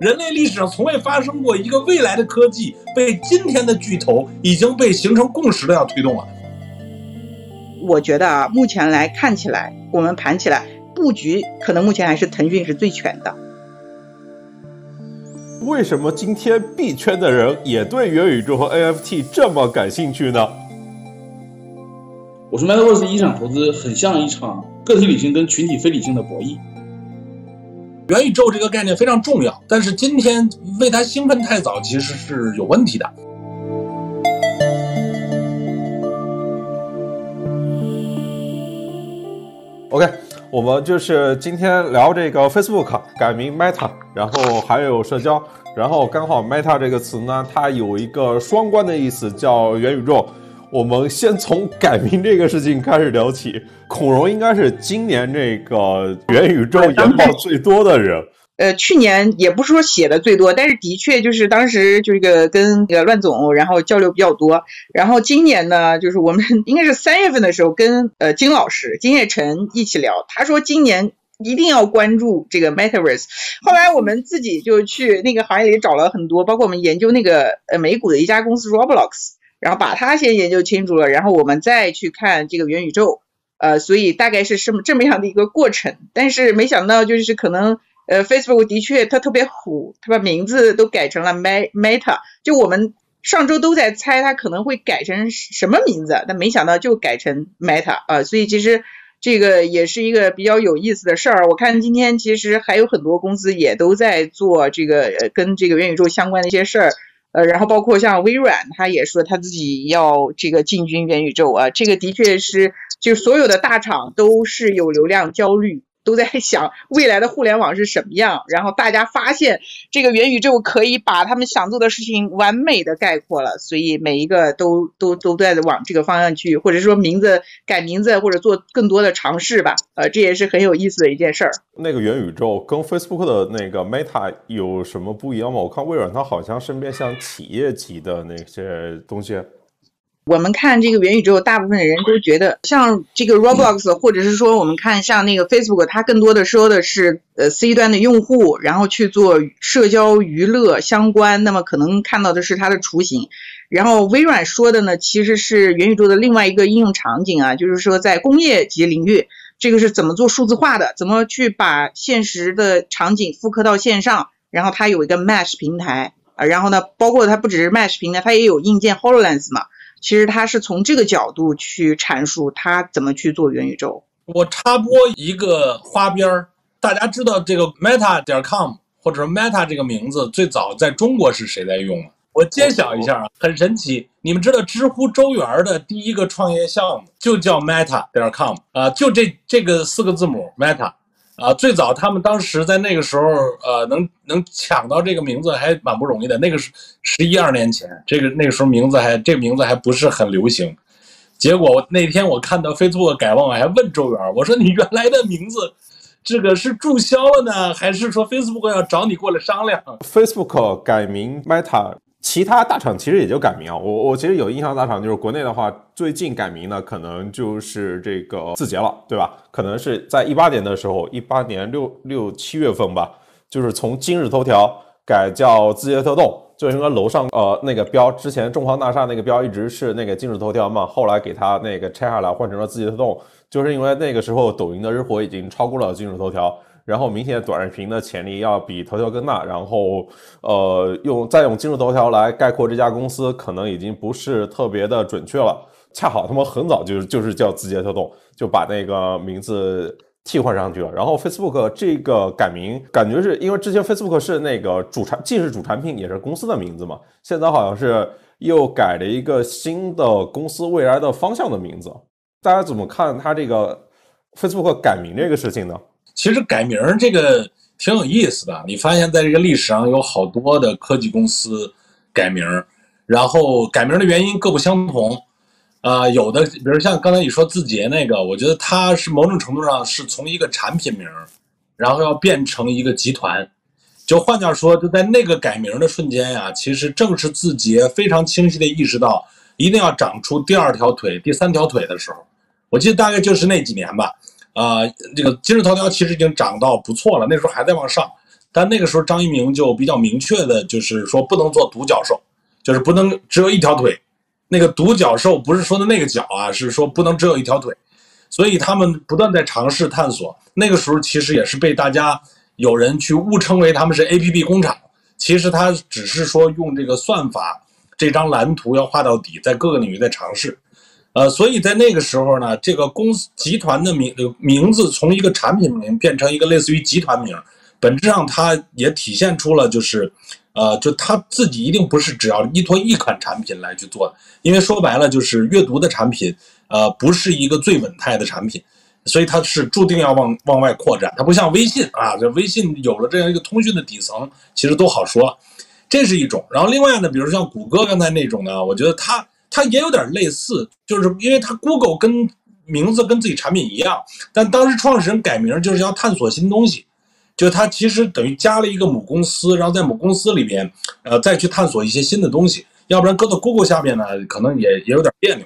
人类历史上从未发生过一个未来的科技被今天的巨头已经被形成共识的要推动了。我觉得啊，目前来看起来，我们盘起来布局，可能目前还是腾讯是最全的。为什么今天币圈的人也对元宇宙和 NFT 这么感兴趣呢？我说，Metaverse 一场投资很像一场个体理性跟群体非理性的博弈。元宇宙这个概念非常重要，但是今天为它兴奋太早，其实是有问题的。OK，我们就是今天聊这个 Facebook 改名 Meta，然后还有社交，然后刚好 Meta 这个词呢，它有一个双关的意思，叫元宇宙。我们先从改名这个事情开始聊起。孔融应该是今年这个元宇宙研报最多的人。呃，去年也不是说写的最多，但是的确就是当时就这个跟这个乱总然后交流比较多。然后今年呢，就是我们应该是三月份的时候跟呃金老师金叶晨一起聊，他说今年一定要关注这个 Metaverse。后来我们自己就去那个行业里找了很多，包括我们研究那个呃美股的一家公司 Roblox。然后把它先研究清楚了，然后我们再去看这个元宇宙，呃，所以大概是什么这么样的一个过程。但是没想到就是可能，呃，Facebook 的确它特别虎，它把名字都改成了 Meta。就我们上周都在猜它可能会改成什么名字，但没想到就改成 Meta 啊。所以其实这个也是一个比较有意思的事儿。我看今天其实还有很多公司也都在做这个跟这个元宇宙相关的一些事儿。呃，然后包括像微软，他也说他自己要这个进军元宇宙啊，这个的确是，就所有的大厂都是有流量焦虑。都在想未来的互联网是什么样，然后大家发现这个元宇宙可以把他们想做的事情完美的概括了，所以每一个都都都在往这个方向去，或者说名字改名字或者做更多的尝试吧，呃，这也是很有意思的一件事儿。那个元宇宙跟 Facebook 的那个 Meta 有什么不一样吗？我看微软它好像身边像企业级的那些东西。我们看这个元宇宙，大部分的人都觉得像这个 Roblox，或者是说我们看像那个 Facebook，它更多的说的是呃 C 端的用户，然后去做社交娱乐相关，那么可能看到的是它的雏形。然后微软说的呢，其实是元宇宙的另外一个应用场景啊，就是说在工业级领域，这个是怎么做数字化的，怎么去把现实的场景复刻到线上，然后它有一个 Mesh 平台啊，然后呢，包括它不只是 Mesh 平台，它也有硬件 Hololens 嘛。其实他是从这个角度去阐述他怎么去做元宇宙。我插播一个花边儿，大家知道这个 Meta 点 com 或者说 Meta 这个名字最早在中国是谁在用吗？我揭晓一下啊，很神奇。你们知道知乎周源的第一个创业项目就叫 Meta 点 com 啊，就这这个四个字母 Meta。啊，最早他们当时在那个时候，呃，能能抢到这个名字还蛮不容易的。那个是十一二年前，这个那个时候名字还这名字还不是很流行。结果那天我看到 Facebook 改忘，我还问周源，我说你原来的名字，这个是注销了呢，还是说 Facebook 要找你过来商量？Facebook 改名 Meta。其他大厂其实也就改名啊，我我其实有印象，大厂就是国内的话，最近改名呢，可能就是这个字节了，对吧？可能是在一八年的时候，一八年六六七月份吧，就是从今日头条改叫字节跳动，就是因为楼上呃那个标，之前中航大厦那个标一直是那个今日头条嘛，后来给它那个拆下来换成了字节跳动，就是因为那个时候抖音的日活已经超过了今日头条。然后明显短视频的潜力要比头条更大，然后呃用再用今日头条来概括这家公司，可能已经不是特别的准确了。恰好他们很早就就是叫字节跳动，就把那个名字替换上去了。然后 Facebook 这个改名，感觉是因为之前 Facebook 是那个主产，既是主产品也是公司的名字嘛，现在好像是又改了一个新的公司未来的方向的名字。大家怎么看它这个 Facebook 改名这个事情呢？其实改名这个挺有意思的，你发现在这个历史上有好多的科技公司改名，然后改名的原因各不相同，啊，有的比如像刚才你说字节那个，我觉得它是某种程度上是从一个产品名，然后要变成一个集团，就换句话说，就在那个改名的瞬间呀，其实正是字节非常清晰的意识到一定要长出第二条腿、第三条腿的时候，我记得大概就是那几年吧。呃，这个今日头条其实已经涨到不错了，那时候还在往上，但那个时候张一鸣就比较明确的，就是说不能做独角兽，就是不能只有一条腿。那个独角兽不是说的那个角啊，是说不能只有一条腿。所以他们不断在尝试探索。那个时候其实也是被大家有人去误称为他们是 A P P 工厂，其实他只是说用这个算法这张蓝图要画到底，在各个领域在尝试。呃，所以在那个时候呢，这个公司集团的名名字从一个产品名变成一个类似于集团名，本质上它也体现出了就是，呃，就他自己一定不是只要依托一款产品来去做的，因为说白了就是阅读的产品。呃，不是一个最稳态的产品，所以它是注定要往往外扩展。它不像微信啊，这微信有了这样一个通讯的底层，其实都好说。这是一种。然后另外呢，比如像谷歌刚才那种呢，我觉得它它也有点类似，就是因为它 Google 跟名字跟自己产品一样，但当时创始人改名就是要探索新东西，就它其实等于加了一个母公司，然后在母公司里边，呃，再去探索一些新的东西。要不然搁到 Google 下面呢，可能也也有点别扭。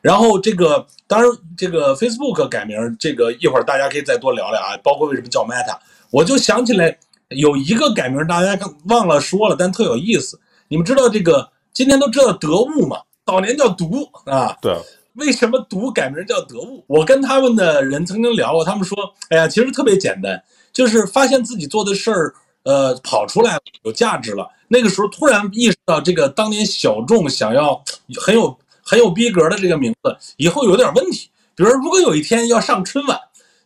然后这个当然，这个 Facebook 改名，这个一会儿大家可以再多聊聊啊，包括为什么叫 Meta。我就想起来有一个改名，大家忘了说了，但特有意思。你们知道这个今天都知道得物嘛？早年叫毒啊。对。为什么毒改名叫得物？我跟他们的人曾经聊过，他们说，哎呀，其实特别简单，就是发现自己做的事儿，呃，跑出来有价值了。那个时候突然意识到，这个当年小众想要很有。很有逼格的这个名字，以后有点问题。比如，如果有一天要上春晚，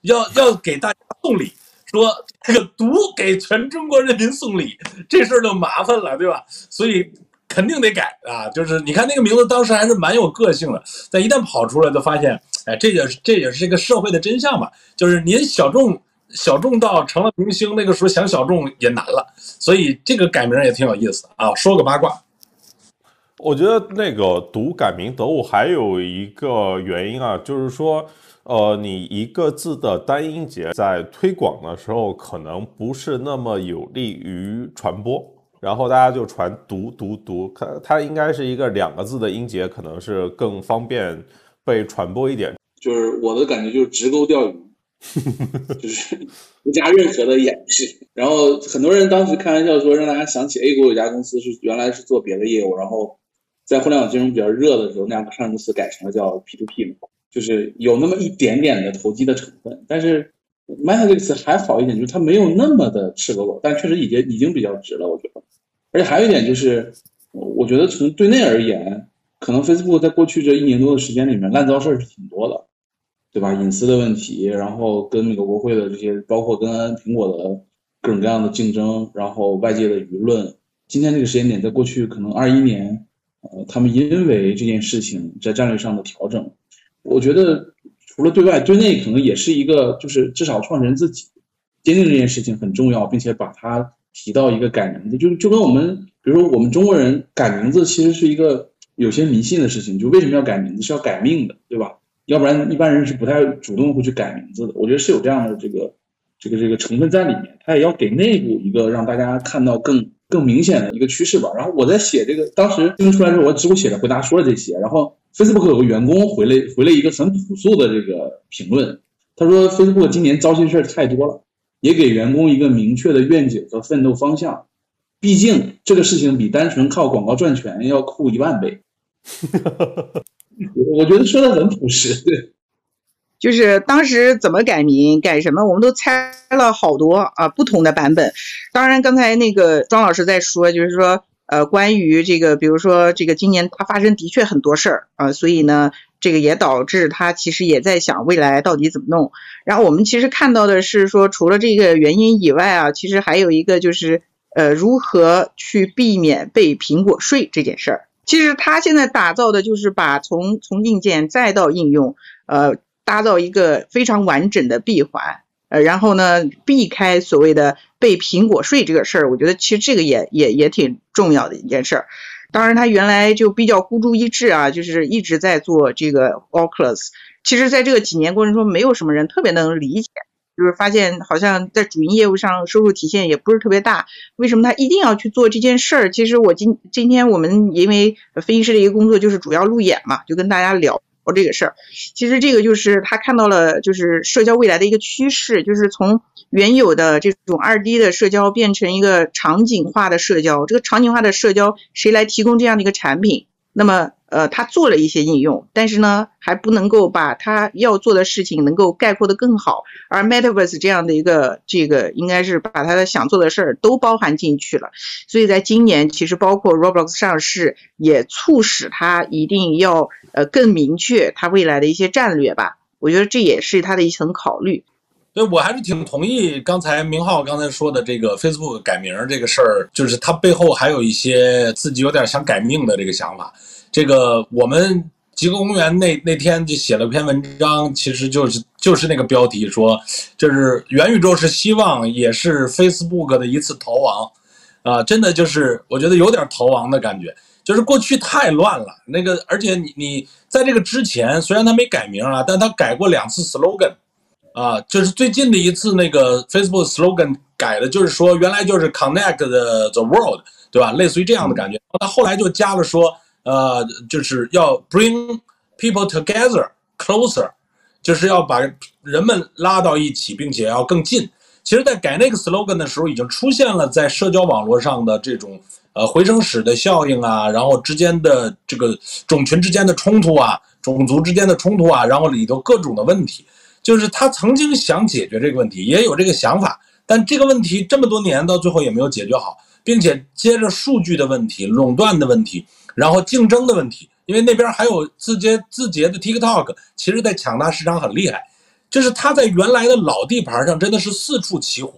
要要给大家送礼，说这个“毒”给全中国人民送礼，这事儿就麻烦了，对吧？所以肯定得改啊。就是你看那个名字，当时还是蛮有个性的，但一旦跑出来，就发现，哎，这也是这也是这个社会的真相嘛。就是您小众 小众到成了明星，那个时候想小众也难了。所以这个改名也挺有意思啊。说个八卦。我觉得那个读改名得物还有一个原因啊，就是说，呃，你一个字的单音节在推广的时候，可能不是那么有利于传播，然后大家就传读读读，它它应该是一个两个字的音节，可能是更方便被传播一点。就是我的感觉就是直钩钓鱼，就是不加任何的掩饰。然后很多人当时开玩笑说，让大家想起 A 股有家公司是原来是做别的业务，然后。在互联网金融比较热的时候，那家上市公司改成了叫 P to P 嘛，就是有那么一点点的投机的成分。但是 Meta 这个词还好一点，就是它没有那么的赤裸裸，但确实已经已经比较直了，我觉得。而且还有一点就是，我觉得从对内而言，可能 Facebook 在过去这一年多的时间里面烂糟事儿是挺多的，对吧？隐私的问题，然后跟美国国会的这些，包括跟苹果的各种各样的竞争，然后外界的舆论。今天这个时间点，在过去可能二一年。呃，他们因为这件事情在战略上的调整，我觉得除了对外，对内可能也是一个，就是至少创始人自己坚定这件事情很重要，并且把它提到一个改名字，就就跟我们，比如说我们中国人改名字其实是一个有些迷信的事情，就为什么要改名字是要改命的，对吧？要不然一般人是不太主动会去改名字的。我觉得是有这样的这个这个这个成分在里面，他也要给内部一个让大家看到更。更明显的一个趋势吧。然后我在写这个，当时新闻出来之后，我知乎写的回答说了这些。然后 Facebook 有个员工回了回了一个很朴素的这个评论，他说 Facebook 今年糟心事儿太多了，也给员工一个明确的愿景和奋斗方向。毕竟这个事情比单纯靠广告赚钱要酷一万倍。我觉得说的很朴实，对。就是当时怎么改名改什么，我们都猜了好多啊，不同的版本。当然，刚才那个庄老师在说，就是说，呃，关于这个，比如说这个今年它发生的确很多事儿啊，所以呢，这个也导致他其实也在想未来到底怎么弄。然后我们其实看到的是说，除了这个原因以外啊，其实还有一个就是，呃，如何去避免被苹果税这件事儿。其实他现在打造的就是把从从硬件再到应用，呃。打造一个非常完整的闭环，呃，然后呢，避开所谓的被苹果税这个事儿，我觉得其实这个也也也挺重要的一件事儿。当然，他原来就比较孤注一掷啊，就是一直在做这个 Oculus。其实，在这个几年过程中，没有什么人特别能理解，就是发现好像在主营业务上收入体现也不是特别大。为什么他一定要去做这件事儿？其实我今今天我们因为分析师的一个工作就是主要路演嘛，就跟大家聊。这个事儿。其实这个就是他看到了，就是社交未来的一个趋势，就是从原有的这种二 D 的社交变成一个场景化的社交。这个场景化的社交，谁来提供这样的一个产品？那么。呃，他做了一些应用，但是呢，还不能够把他要做的事情能够概括的更好。而 Metaverse 这样的一个这个，应该是把他的想做的事儿都包含进去了。所以在今年，其实包括 Roblox 上市，也促使他一定要呃更明确他未来的一些战略吧。我觉得这也是他的一层考虑。对，我还是挺同意刚才明浩刚才说的这个 Facebook 改名这个事儿，就是他背后还有一些自己有点想改命的这个想法。这个我们极客公园那那天就写了篇文章，其实就是就是那个标题说，就是元宇宙是希望，也是 Facebook 的一次逃亡，啊，真的就是我觉得有点逃亡的感觉，就是过去太乱了，那个而且你你在这个之前，虽然他没改名啊，但他改过两次 slogan，啊，就是最近的一次那个 Facebook slogan 改的，就是说原来就是 Connect the the world，对吧？类似于这样的感觉，他后来就加了说。呃，就是要 bring people together closer，就是要把人们拉到一起，并且要更近。其实，在改那个 slogan 的时候，已经出现了在社交网络上的这种呃回声室的效应啊，然后之间的这个种群之间的冲突啊，种族之间的冲突啊，然后里头各种的问题，就是他曾经想解决这个问题，也有这个想法，但这个问题这么多年到最后也没有解决好，并且接着数据的问题、垄断的问题。然后竞争的问题，因为那边还有字节字节的 TikTok，其实在抢大市场很厉害，就是他在原来的老地盘上真的是四处起火，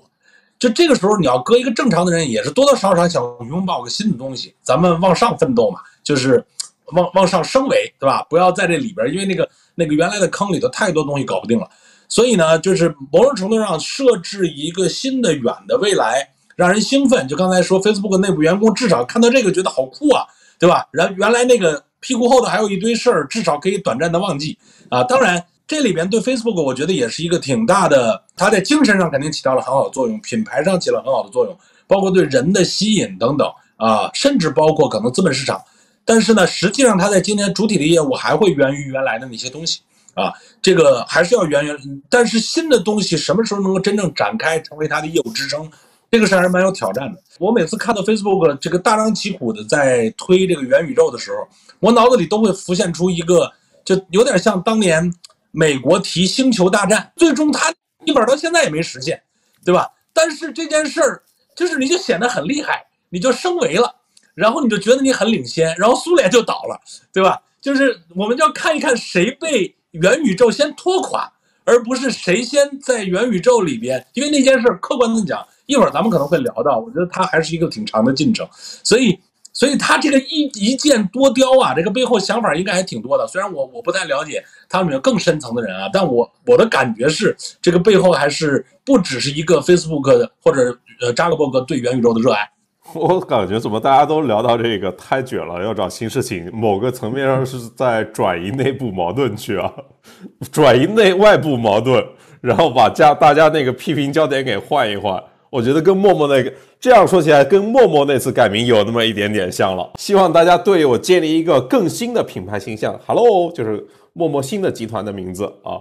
就这个时候你要搁一个正常的人，也是多多少少想拥抱个新的东西，咱们往上奋斗嘛，就是往往上升维，对吧？不要在这里边，因为那个那个原来的坑里头太多东西搞不定了，所以呢，就是某种程度上设置一个新的远的未来，让人兴奋。就刚才说 Facebook 内部员工至少看到这个觉得好酷啊。对吧？然原来那个屁股后头还有一堆事儿，至少可以短暂的忘记啊。当然，这里边对 Facebook 我觉得也是一个挺大的，它在精神上肯定起到了很好的作用，品牌上起了很好的作用，包括对人的吸引等等啊，甚至包括可能资本市场。但是呢，实际上它在今年主体的业务还会源于原来的那些东西啊，这个还是要源于。但是新的东西什么时候能够真正展开，成为它的业务支撑？这个事还是蛮有挑战的。我每次看到 Facebook 这个大张旗鼓的在推这个元宇宙的时候，我脑子里都会浮现出一个，就有点像当年美国提星球大战，最终它一本到现在也没实现，对吧？但是这件事儿就是你就显得很厉害，你就升维了，然后你就觉得你很领先，然后苏联就倒了，对吧？就是我们就要看一看谁被元宇宙先拖垮，而不是谁先在元宇宙里边，因为那件事儿客观的讲。一会儿咱们可能会聊到，我觉得它还是一个挺长的进程，所以，所以他这个一一箭多雕啊，这个背后想法应该还挺多的。虽然我我不太了解他们有更深层的人啊，但我我的感觉是，这个背后还是不只是一个 Facebook 的或者呃扎克伯格对元宇宙的热爱。我感觉怎么大家都聊到这个太卷了，要找新事情，某个层面上是在转移内部矛盾去啊，转移内外部矛盾，然后把家大家那个批评焦点给换一换。我觉得跟陌陌那个这样说起来，跟陌陌那次改名有那么一点点像了。希望大家对我建立一个更新的品牌形象。Hello，就是陌陌新的集团的名字啊。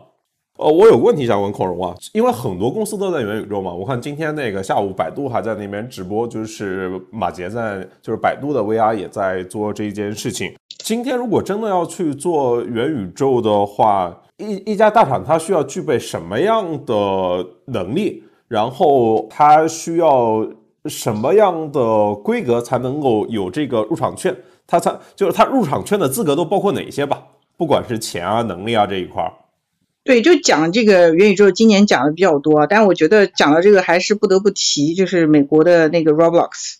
呃，我有个问题想问孔融啊，因为很多公司都在元宇宙嘛。我看今天那个下午，百度还在那边直播，就是马杰在，就是百度的 VR 也在做这一件事情。今天如果真的要去做元宇宙的话，一一家大厂它需要具备什么样的能力？然后它需要什么样的规格才能够有这个入场券？它才就是它入场券的资格都包括哪些吧？不管是钱啊、能力啊这一块儿。对，就讲这个元宇宙，今年讲的比较多，但我觉得讲到这个还是不得不提，就是美国的那个 Roblox，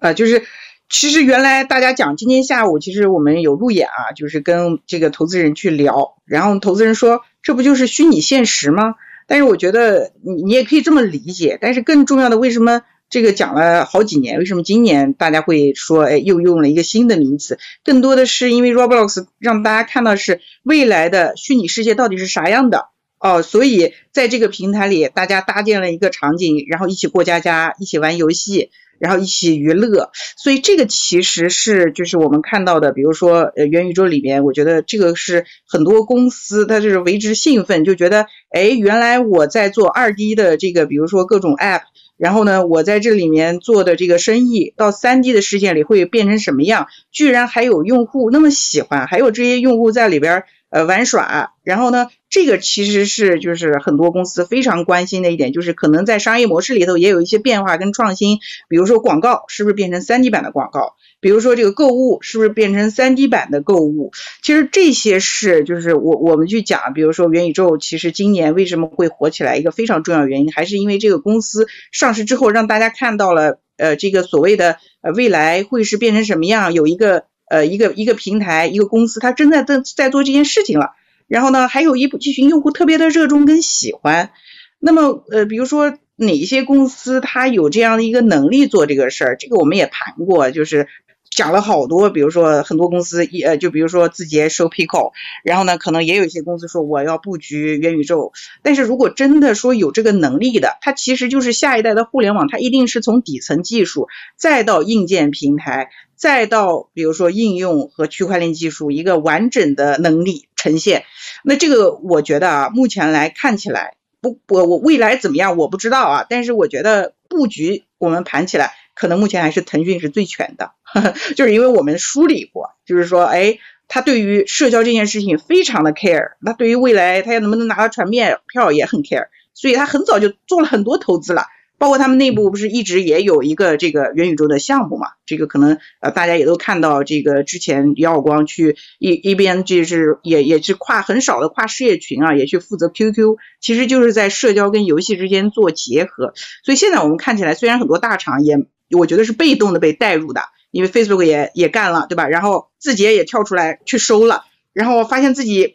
啊，就是其实原来大家讲今天下午，其实我们有路演啊，就是跟这个投资人去聊，然后投资人说，这不就是虚拟现实吗？但是我觉得你你也可以这么理解，但是更重要的，为什么这个讲了好几年，为什么今年大家会说，哎，又用了一个新的名词？更多的是因为 Roblox 让大家看到是未来的虚拟世界到底是啥样的哦，所以在这个平台里，大家搭建了一个场景，然后一起过家家，一起玩游戏，然后一起娱乐。所以这个其实是就是我们看到的，比如说呃元宇宙里面，我觉得这个是很多公司它就是为之兴奋，就觉得哎，原来我在做二 D 的这个，比如说各种 App。然后呢，我在这里面做的这个生意，到三 D 的世界里会变成什么样？居然还有用户那么喜欢，还有这些用户在里边呃玩耍。然后呢，这个其实是就是很多公司非常关心的一点，就是可能在商业模式里头也有一些变化跟创新。比如说广告是不是变成三 D 版的广告？比如说这个购物是不是变成三 D 版的购物？其实这些是就是我我们去讲，比如说元宇宙，其实今年为什么会火起来？一个非常重要原因还是因为这个公司上市之后，让大家看到了呃这个所谓的呃未来会是变成什么样？有一个呃一个一个平台一个公司，他正在在在做这件事情了。然后呢，还有一这群用户特别的热衷跟喜欢。那么呃比如说哪一些公司它有这样的一个能力做这个事儿？这个我们也谈过，就是。讲了好多，比如说很多公司一呃，就比如说字节收 Pico，然后呢，可能也有一些公司说我要布局元宇宙。但是如果真的说有这个能力的，它其实就是下一代的互联网，它一定是从底层技术，再到硬件平台，再到比如说应用和区块链技术一个完整的能力呈现。那这个我觉得啊，目前来看起来，不我我未来怎么样我不知道啊，但是我觉得布局我们盘起来。可能目前还是腾讯是最全的，就是因为我们梳理过，就是说，哎，他对于社交这件事情非常的 care，那对于未来他要能不能拿到全面票也很 care，所以他很早就做了很多投资了。包括他们内部不是一直也有一个这个元宇宙的项目嘛？这个可能呃大家也都看到，这个之前姚晓光去一一边就是也也是跨很少的跨事业群啊，也去负责 QQ，其实就是在社交跟游戏之间做结合。所以现在我们看起来，虽然很多大厂也我觉得是被动的被带入的，因为 Facebook 也也干了，对吧？然后字节也跳出来去收了，然后发现自己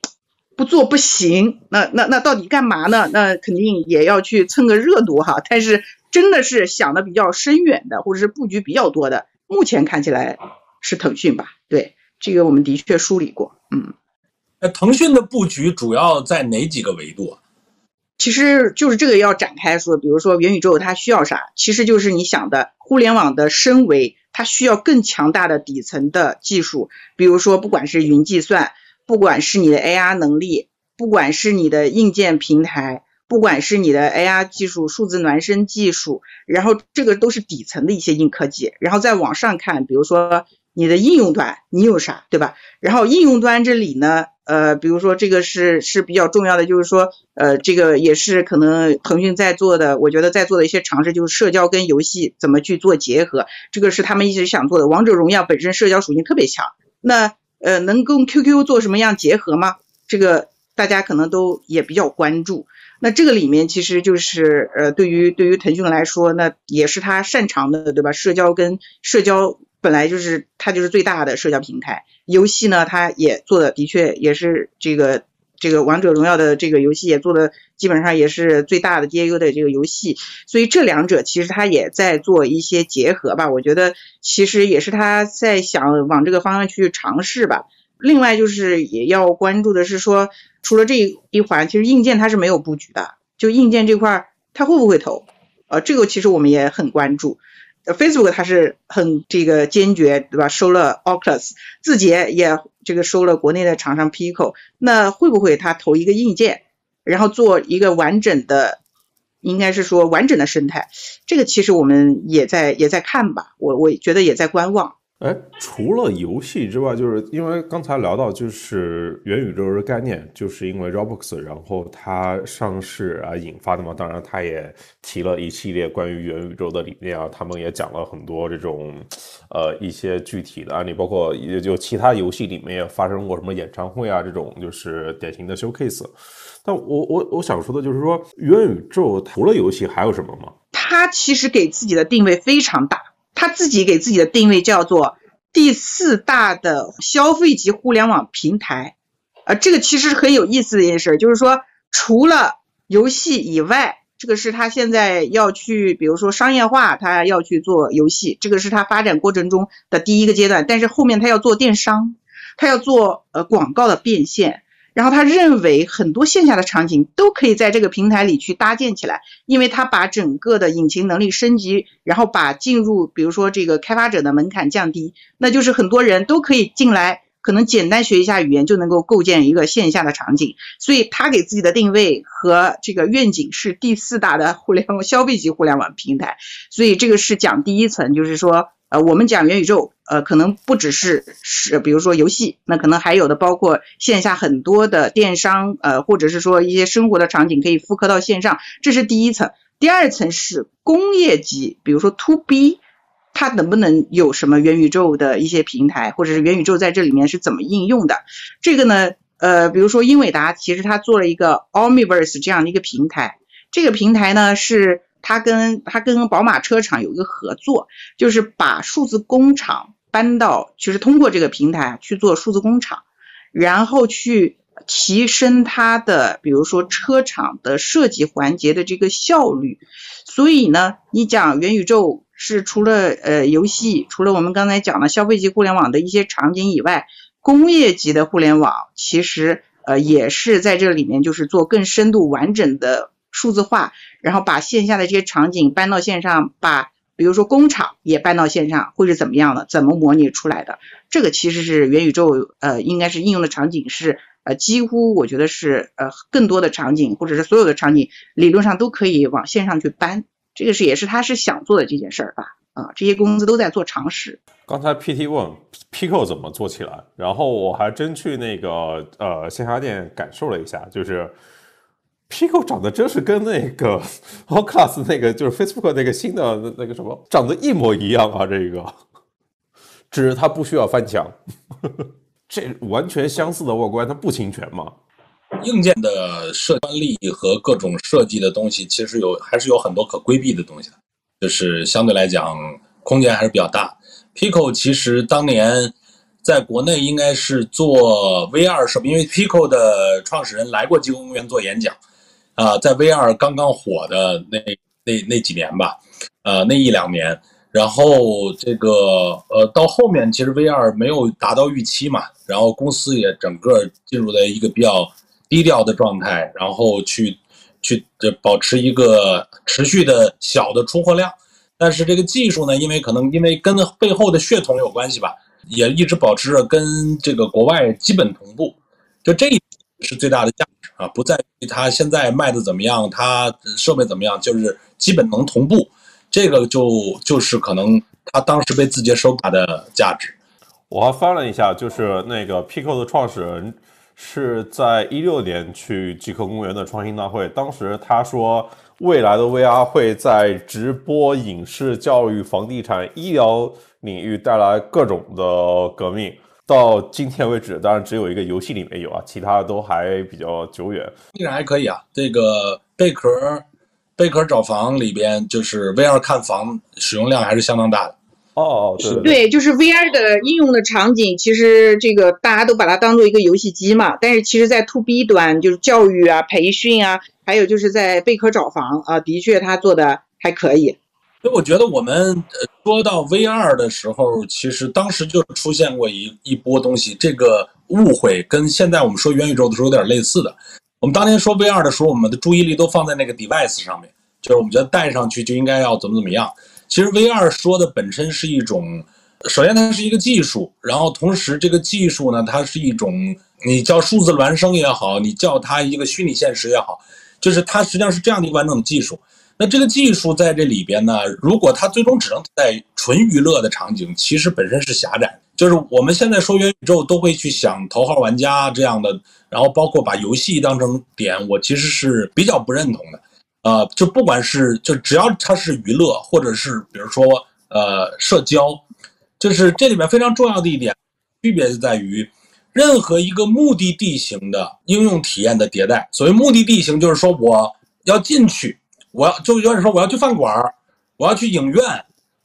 不做不行，那那那到底干嘛呢？那肯定也要去蹭个热度哈。但是真的是想的比较深远的，或者是布局比较多的，目前看起来是腾讯吧？对，这个我们的确梳理过，嗯。那腾讯的布局主要在哪几个维度？其实就是这个要展开说，比如说元宇宙它需要啥？其实就是你想的互联网的深维，它需要更强大的底层的技术，比如说不管是云计算，不管是你的 AR 能力，不管是你的硬件平台，不管是你的 AR 技术、数字孪生技术，然后这个都是底层的一些硬科技，然后再往上看，比如说你的应用端你有啥，对吧？然后应用端这里呢？呃，比如说这个是是比较重要的，就是说，呃，这个也是可能腾讯在做的，我觉得在做的一些尝试，就是社交跟游戏怎么去做结合，这个是他们一直想做的。王者荣耀本身社交属性特别强，那呃，能跟 QQ 做什么样结合吗？这个大家可能都也比较关注。那这个里面其实就是呃，对于对于腾讯来说，那也是他擅长的，对吧？社交跟社交。本来就是他就是最大的社交平台，游戏呢，他也做的的确也是这个这个王者荣耀的这个游戏也做的基本上也是最大的 DAU 的这个游戏，所以这两者其实他也在做一些结合吧，我觉得其实也是他在想往这个方向去尝试吧。另外就是也要关注的是说，除了这一环，其实硬件它是没有布局的，就硬件这块它会不会投？呃，这个其实我们也很关注。Facebook 它是很这个坚决，对吧？收了 Oculus，字节也这个收了国内的厂商 Pico，那会不会它投一个硬件，然后做一个完整的，应该是说完整的生态？这个其实我们也在也在看吧，我我觉得也在观望。哎，除了游戏之外，就是因为刚才聊到就是元宇宙的概念，就是因为 Roblox，然后它上市啊引发的嘛。当然，它也提了一系列关于元宇宙的理念啊，他们也讲了很多这种呃一些具体的案例，包括也就其他游戏里面也发生过什么演唱会啊这种就是典型的 showcase。但我我我想说的就是说，元宇宙除了游戏还有什么吗？它其实给自己的定位非常大。他自己给自己的定位叫做第四大的消费级互联网平台，啊，这个其实是很有意思的一件事，就是说除了游戏以外，这个是他现在要去，比如说商业化，他要去做游戏，这个是他发展过程中的第一个阶段，但是后面他要做电商，他要做呃广告的变现。然后他认为很多线下的场景都可以在这个平台里去搭建起来，因为他把整个的引擎能力升级，然后把进入比如说这个开发者的门槛降低，那就是很多人都可以进来，可能简单学一下语言就能够构建一个线下的场景。所以他给自己的定位和这个愿景是第四大的互联网消费级互联网平台。所以这个是讲第一层，就是说。呃，我们讲元宇宙，呃，可能不只是是，比如说游戏，那可能还有的包括线下很多的电商，呃，或者是说一些生活的场景可以复刻到线上，这是第一层。第二层是工业级，比如说 To B，它能不能有什么元宇宙的一些平台，或者是元宇宙在这里面是怎么应用的？这个呢，呃，比如说英伟达其实它做了一个 Omniverse 这样的一个平台，这个平台呢是。它跟它跟宝马车厂有一个合作，就是把数字工厂搬到，就是通过这个平台去做数字工厂，然后去提升它的，比如说车厂的设计环节的这个效率。所以呢，你讲元宇宙是除了呃游戏，除了我们刚才讲的消费级互联网的一些场景以外，工业级的互联网其实呃也是在这里面，就是做更深度完整的。数字化，然后把线下的这些场景搬到线上，把比如说工厂也搬到线上，会是怎么样的？怎么模拟出来的？这个其实是元宇宙，呃，应该是应用的场景是，呃，几乎我觉得是，呃，更多的场景或者是所有的场景，理论上都可以往线上去搬。这个是也是他是想做的这件事儿吧？啊，这些公司都在做尝试。刚才 PT 问 Pico 怎么做起来，然后我还真去那个呃线下店感受了一下，就是。Pico 长得真是跟那个 Oculus 那个就是 Facebook 那个新的那个什么长得一模一样啊！这个，只是它不需要翻墙，这完全相似的外观，它不侵权吗？硬件的设专利和各种设计的东西，其实有还是有很多可规避的东西的，就是相对来讲空间还是比较大。Pico 其实当年在国内应该是做 VR 设备，因为 Pico 的创始人来过极客公园做演讲。啊，在 VR 刚刚火的那那那几年吧，呃，那一两年，然后这个呃，到后面其实 VR 没有达到预期嘛，然后公司也整个进入了一个比较低调的状态，然后去去这保持一个持续的小的出货量，但是这个技术呢，因为可能因为跟背后的血统有关系吧，也一直保持着跟这个国外基本同步，就这一是最大的价值。啊，不在于它现在卖的怎么样，它设备怎么样，就是基本能同步，这个就就是可能它当时被字节收购的价值。我还翻了一下，就是那个 Pico 的创始人是在一六年去极客公园的创新大会，当时他说未来的 VR 会在直播、影视、教育、房地产、医疗领域带来各种的革命。到今天为止，当然只有一个游戏里面有啊，其他的都还比较久远。依然还可以啊，这个贝壳贝壳找房里边，就是 VR 看房使用量还是相当大的。哦，对对，就是 VR 的应用的场景，其实这个大家都把它当做一个游戏机嘛。但是其实，在 To B 端，就是教育啊、培训啊，还有就是在贝壳找房啊，的确它做的还可以。所以我觉得我们说到 VR 的时候，其实当时就出现过一一波东西，这个误会跟现在我们说元宇宙的时候有点类似的。我们当年说 VR 的时候，我们的注意力都放在那个 device 上面，就是我们觉得戴上去就应该要怎么怎么样。其实 VR 说的本身是一种，首先它是一个技术，然后同时这个技术呢，它是一种你叫数字孪生也好，你叫它一个虚拟现实也好，就是它实际上是这样的一个完整的技术。那这个技术在这里边呢，如果它最终只能在纯娱乐的场景，其实本身是狭窄。就是我们现在说元宇宙，都会去想头号玩家这样的，然后包括把游戏当成点，我其实是比较不认同的。呃，就不管是就只要它是娱乐，或者是比如说呃社交，就是这里面非常重要的一点区别就在于，任何一个目的地型的应用体验的迭代。所谓目的地型，就是说我要进去。我要就有点说我要去饭馆我要去影院，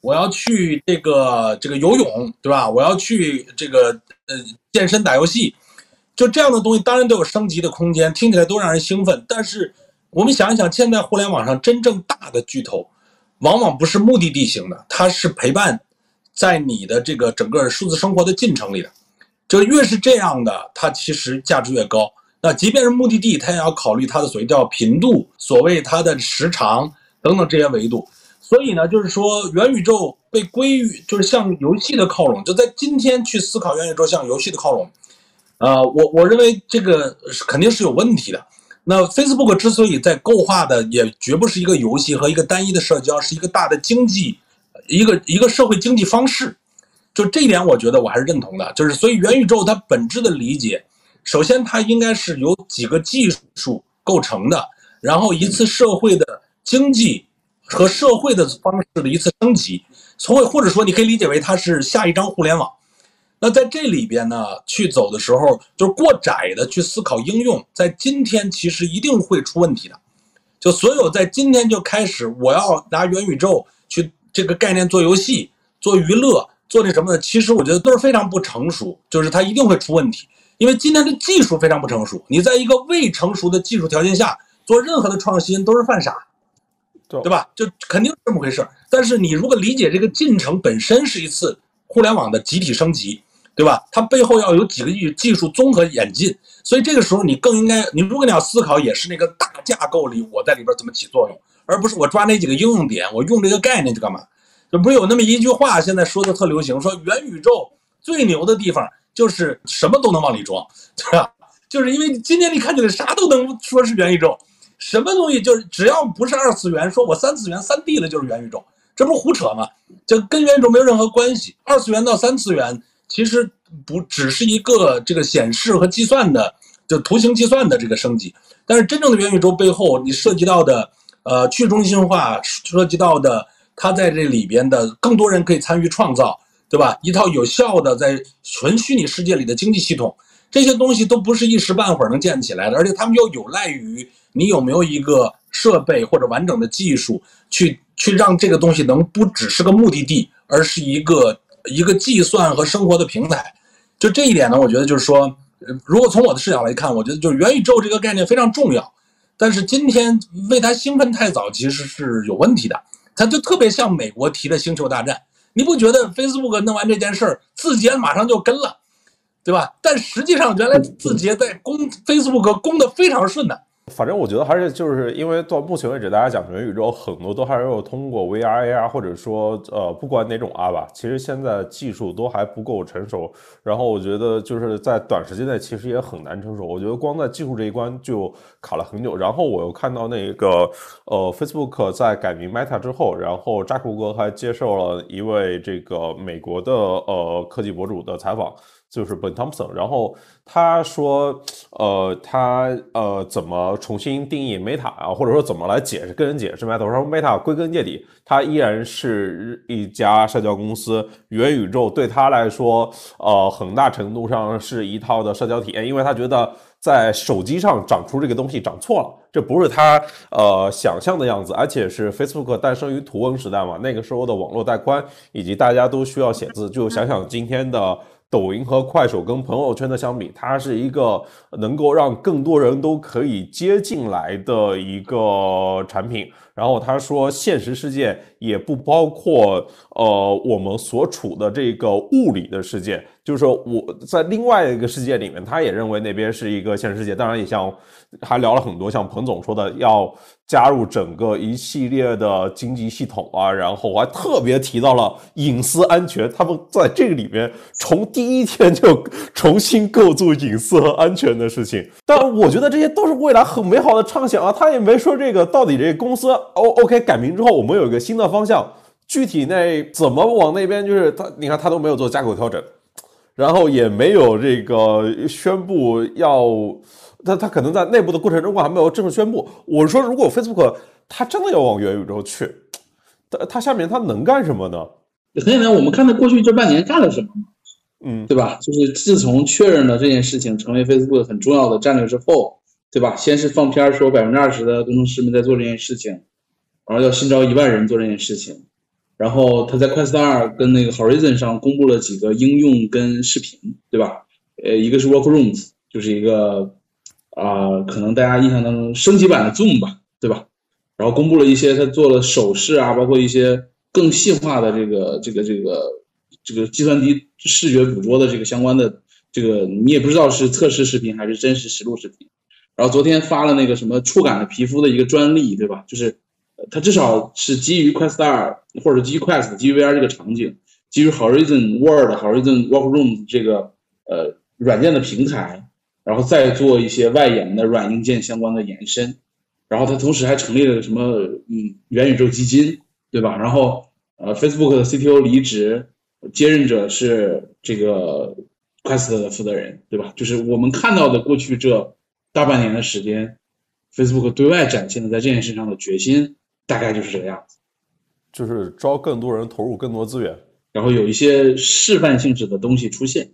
我要去这个这个游泳，对吧？我要去这个呃健身打游戏，就这样的东西当然都有升级的空间，听起来都让人兴奋。但是我们想一想，现在互联网上真正大的巨头，往往不是目的地型的，它是陪伴在你的这个整个数字生活的进程里的。就越是这样的，它其实价值越高。那即便是目的地，它也要考虑它的所谓叫频度，所谓它的时长等等这些维度。所以呢，就是说元宇宙被归于就是向游戏的靠拢，就在今天去思考元宇宙向游戏的靠拢，呃，我我认为这个是肯定是有问题的。那 Facebook 之所以在构化的也绝不是一个游戏和一个单一的社交，是一个大的经济，一个一个社会经济方式。就这一点，我觉得我还是认同的。就是所以元宇宙它本质的理解，首先它应该是由几个技术构成的，然后一次社会的经济。和社会的方式的一次升级，从或者说你可以理解为它是下一张互联网。那在这里边呢，去走的时候，就是过窄的去思考应用，在今天其实一定会出问题的。就所有在今天就开始，我要拿元宇宙去这个概念做游戏、做娱乐、做那什么的，其实我觉得都是非常不成熟，就是它一定会出问题。因为今天的技术非常不成熟，你在一个未成熟的技术条件下做任何的创新都是犯傻。对吧？就肯定是这么回事但是你如果理解这个进程本身是一次互联网的集体升级，对吧？它背后要有几个技技术综合演进，所以这个时候你更应该，你如果你要思考，也是那个大架构里我在里边怎么起作用，而不是我抓那几个应用点，我用这个概念去干嘛？就不是有那么一句话，现在说的特流行，说元宇宙最牛的地方就是什么都能往里装，对吧？就是因为今天你看起来啥都能说是元宇宙。什么东西就是只要不是二次元，说我三次元、三 D 的就是元宇宙，这不是胡扯吗？就跟元宇宙没有任何关系。二次元到三次元其实不只是一个这个显示和计算的，就图形计算的这个升级。但是真正的元宇宙背后，你涉及到的呃去中心化，涉及到的它在这里边的更多人可以参与创造，对吧？一套有效的在纯虚拟世界里的经济系统，这些东西都不是一时半会儿能建起来的，而且他们又有赖于。你有没有一个设备或者完整的技术，去去让这个东西能不只是个目的地，而是一个一个计算和生活的平台？就这一点呢，我觉得就是说，如果从我的视角来看，我觉得就是元宇宙这个概念非常重要，但是今天为它兴奋太早，其实是有问题的。它就特别像美国提的星球大战，你不觉得 Facebook 弄完这件事儿，字节马上就跟了，对吧？但实际上原来字节在攻 Facebook 攻的非常顺的。反正我觉得还是就是因为到目前为止，大家讲元宇宙很多都还是有通过 VR、AR，或者说呃，不管哪种 R 吧，其实现在技术都还不够成熟。然后我觉得就是在短时间内其实也很难成熟。我觉得光在技术这一关就卡了很久。然后我又看到那个呃，Facebook 在改名 Meta 之后，然后扎克伯格还接受了一位这个美国的呃科技博主的采访。就是 Ben Thompson，然后他说，呃，他呃怎么重新定义 Meta 啊，或者说怎么来解释跟人解释 Meta？说 Meta 归根结底，它依然是一家社交公司，元宇宙对他来说，呃，很大程度上是一套的社交体验，因为他觉得在手机上长出这个东西长错了，这不是他呃想象的样子，而且是 Facebook 诞生于图文时代嘛，那个时候的网络带宽以及大家都需要写字，就想想今天的。抖音和快手跟朋友圈的相比，它是一个能够让更多人都可以接进来的一个产品。然后他说，现实世界也不包括呃我们所处的这个物理的世界，就是说我在另外一个世界里面，他也认为那边是一个现实世界。当然，也像还聊了很多，像彭总说的要。加入整个一系列的经济系统啊，然后我还特别提到了隐私安全，他们在这个里面从第一天就重新构筑隐私和安全的事情。但我觉得这些都是未来很美好的畅想啊，他也没说这个到底这个公司 O OK 改名之后我们有一个新的方向，具体那怎么往那边就是他，你看他都没有做架构调整，然后也没有这个宣布要。他他可能在内部的过程中还没有正式宣布。我说，如果 Facebook 他真的要往元宇宙去，他他下面他能干什么呢？很简单，我们看它过去这半年干了什么，嗯，对吧？就是自从确认了这件事情成为 Facebook 很重要的战略之后，对吧？先是放片说百分之二十的工程师们在做这件事情，然后要新招一万人做这件事情，然后他在快 s t a r 跟那个 Horizon 上公布了几个应用跟视频，对吧？呃，一个是 Workrooms，就是一个。啊，可能大家印象当中升级版的 Zoom 吧，对吧？然后公布了一些他做了手势啊，包括一些更细化的这个这个这个这个计算机视觉捕捉的这个相关的这个你也不知道是测试视频还是真实实录视频。然后昨天发了那个什么触感的皮肤的一个专利，对吧？就是它至少是基于 Quest 2或者基于 Quest 基于 VR 这个场景，基于 Horizon World、Horizon Workroom 这个呃软件的平台，然后再做一些外延的软硬件相关的延伸。然后它同时还成立了什么嗯元宇宙基金，对吧？然后呃 Facebook 的 CTO 离职，接任者是这个 Quest 的负责人，对吧？就是我们看到的过去这。大半年的时间，Facebook 对外展现的在这件事上的决心，大概就是这个样子，就是招更多人投入更多资源，然后有一些示范性质的东西出现。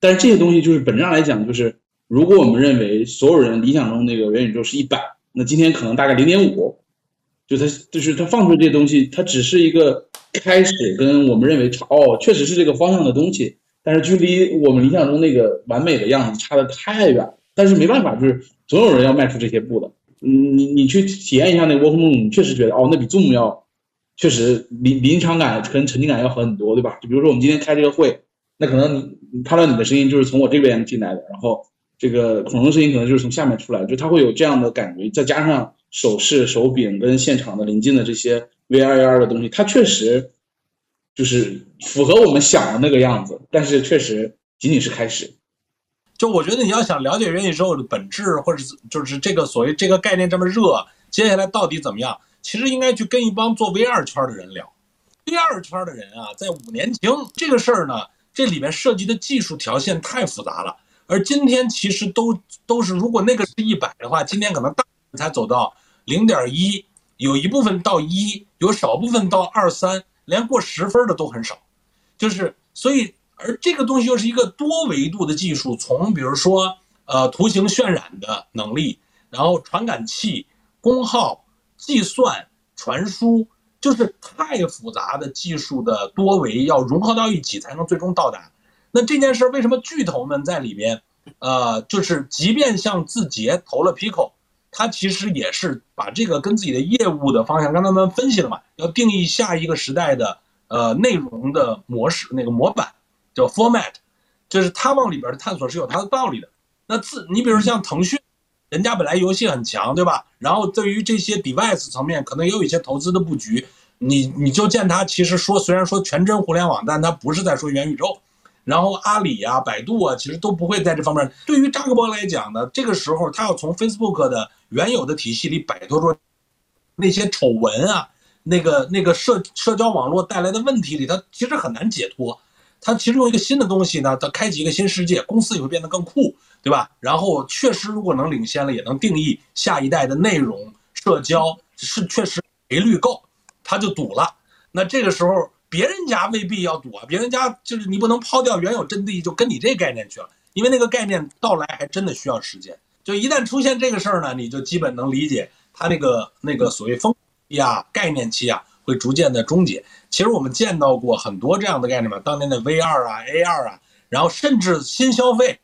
但是这些东西就是本质上来讲，就是如果我们认为所有人理想中那个元宇宙是一百，那今天可能大概零点五，就它就是它放出这些东西，它只是一个开始，跟我们认为差哦，确实是这个方向的东西，但是距离我们理想中那个完美的样子差的太远。但是没办法，就是总有人要迈出这些步的。嗯，你你去体验一下那个 Workroom，你确实觉得哦，那比 Zoom 要确实临临场感跟沉浸感要好很多，对吧？就比如说我们今天开这个会，那可能你你看到你的声音就是从我这边进来的，然后这个恐龙声音可能就是从下面出来，就它会有这样的感觉。再加上手势、手柄跟现场的临近的这些 VR、AR 的东西，它确实就是符合我们想的那个样子。但是确实仅仅是开始。就我觉得你要想了解元宇宙的本质，或者就是这个所谓这个概念这么热，接下来到底怎么样？其实应该去跟一帮做 VR 圈的人聊。VR 圈的人啊，在五年前这个事儿呢，这里面涉及的技术条线太复杂了。而今天其实都都是，如果那个是一百的话，今天可能大才走到零点一，有一部分到一，有少部分到二三，连过十分的都很少。就是所以。而这个东西又是一个多维度的技术，从比如说呃图形渲染的能力，然后传感器、功耗、计算、传输，就是太复杂的技术的多维要融合到一起才能最终到达。那这件事为什么巨头们在里面？呃，就是即便像字节投了 Pico，它其实也是把这个跟自己的业务的方向，刚才们分析了嘛，要定义下一个时代的呃内容的模式那个模板。叫 format，就是他往里边的探索是有它的道理的。那自你比如像腾讯，人家本来游戏很强，对吧？然后对于这些 device 层面，可能也有一些投资的布局。你你就见他其实说虽然说全真互联网，但他不是在说元宇宙。然后阿里啊、百度啊，其实都不会在这方面。对于扎克伯来讲呢，这个时候他要从 Facebook 的原有的体系里摆脱出那些丑闻啊，那个那个社社交网络带来的问题里，他其实很难解脱。它其实用一个新的东西呢，它开启一个新世界，公司也会变得更酷，对吧？然后确实，如果能领先了，也能定义下一代的内容社交是确实赔率够，他就赌了。那这个时候别人家未必要赌啊，别人家就是你不能抛掉原有阵地就跟你这概念去了，因为那个概念到来还真的需要时间。就一旦出现这个事儿呢，你就基本能理解它那个那个所谓风期啊、概念期啊会逐渐的终结。其实我们见到过很多这样的概念嘛，当年的 VR 啊、AR 啊，然后甚至新消费，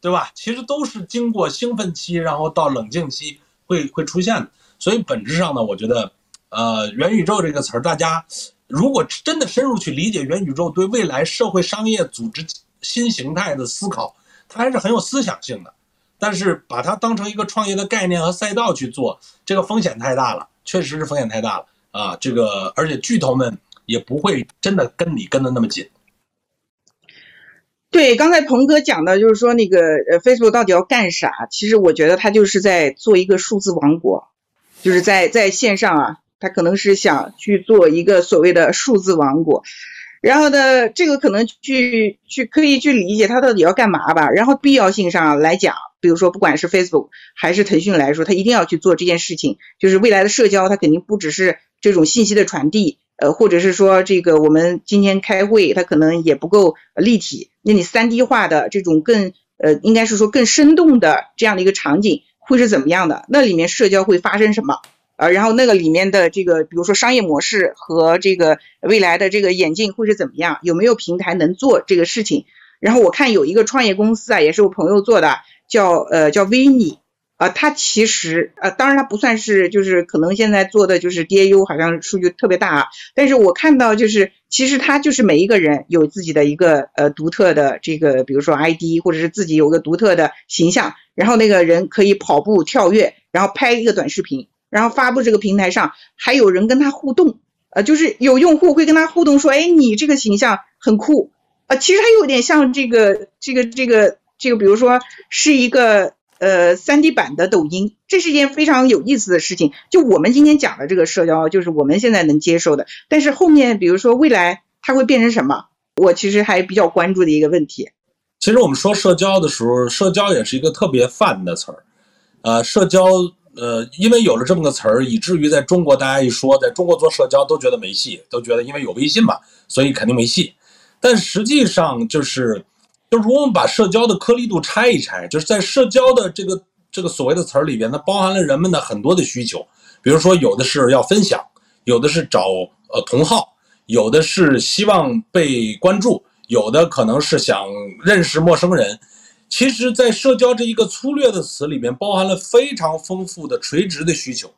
对吧？其实都是经过兴奋期，然后到冷静期会会出现的。所以本质上呢，我觉得，呃，元宇宙这个词儿，大家如果真的深入去理解元宇宙对未来社会商业组织新形态的思考，它还是很有思想性的。但是把它当成一个创业的概念和赛道去做，这个风险太大了，确实是风险太大了啊！这个而且巨头们。也不会真的跟你跟的那么紧。对，刚才鹏哥讲的，就是说那个呃，Facebook 到底要干啥？其实我觉得他就是在做一个数字王国，就是在在线上啊，他可能是想去做一个所谓的数字王国。然后呢，这个可能去去可以去理解他到底要干嘛吧。然后必要性上来讲，比如说不管是 Facebook 还是腾讯来说，他一定要去做这件事情，就是未来的社交，它肯定不只是这种信息的传递。呃，或者是说这个我们今天开会，它可能也不够立体。那你三 D 化的这种更呃，应该是说更生动的这样的一个场景会是怎么样的？那里面社交会发生什么？呃，然后那个里面的这个，比如说商业模式和这个未来的这个演进会是怎么样？有没有平台能做这个事情？然后我看有一个创业公司啊，也是我朋友做的，叫呃叫 Vini，呃，它其实呃，当然它不算是就是可能现在做的就是 DAU 好像数据特别大啊，但是我看到就是其实它就是每一个人有自己的一个呃独特的这个，比如说 ID 或者是自己有个独特的形象，然后那个人可以跑步、跳跃，然后拍一个短视频，然后发布这个平台上，还有人跟他互动，呃，就是有用户会跟他互动说，哎，你这个形象很酷，啊，其实还有点像这个这个这个这个，比如说是一个。呃，三 D 版的抖音，这是一件非常有意思的事情。就我们今天讲的这个社交，就是我们现在能接受的。但是后面，比如说未来它会变成什么，我其实还比较关注的一个问题。其实我们说社交的时候，社交也是一个特别泛的词儿。呃，社交，呃，因为有了这么个词儿，以至于在中国大家一说，在中国做社交都觉得没戏，都觉得因为有微信嘛，所以肯定没戏。但实际上就是。就如果我们把社交的颗粒度拆一拆，就是在社交的这个这个所谓的词儿里边，它包含了人们的很多的需求。比如说，有的是要分享，有的是找呃同好，有的是希望被关注，有的可能是想认识陌生人。其实，在社交这一个粗略的词里边，包含了非常丰富的垂直的需求。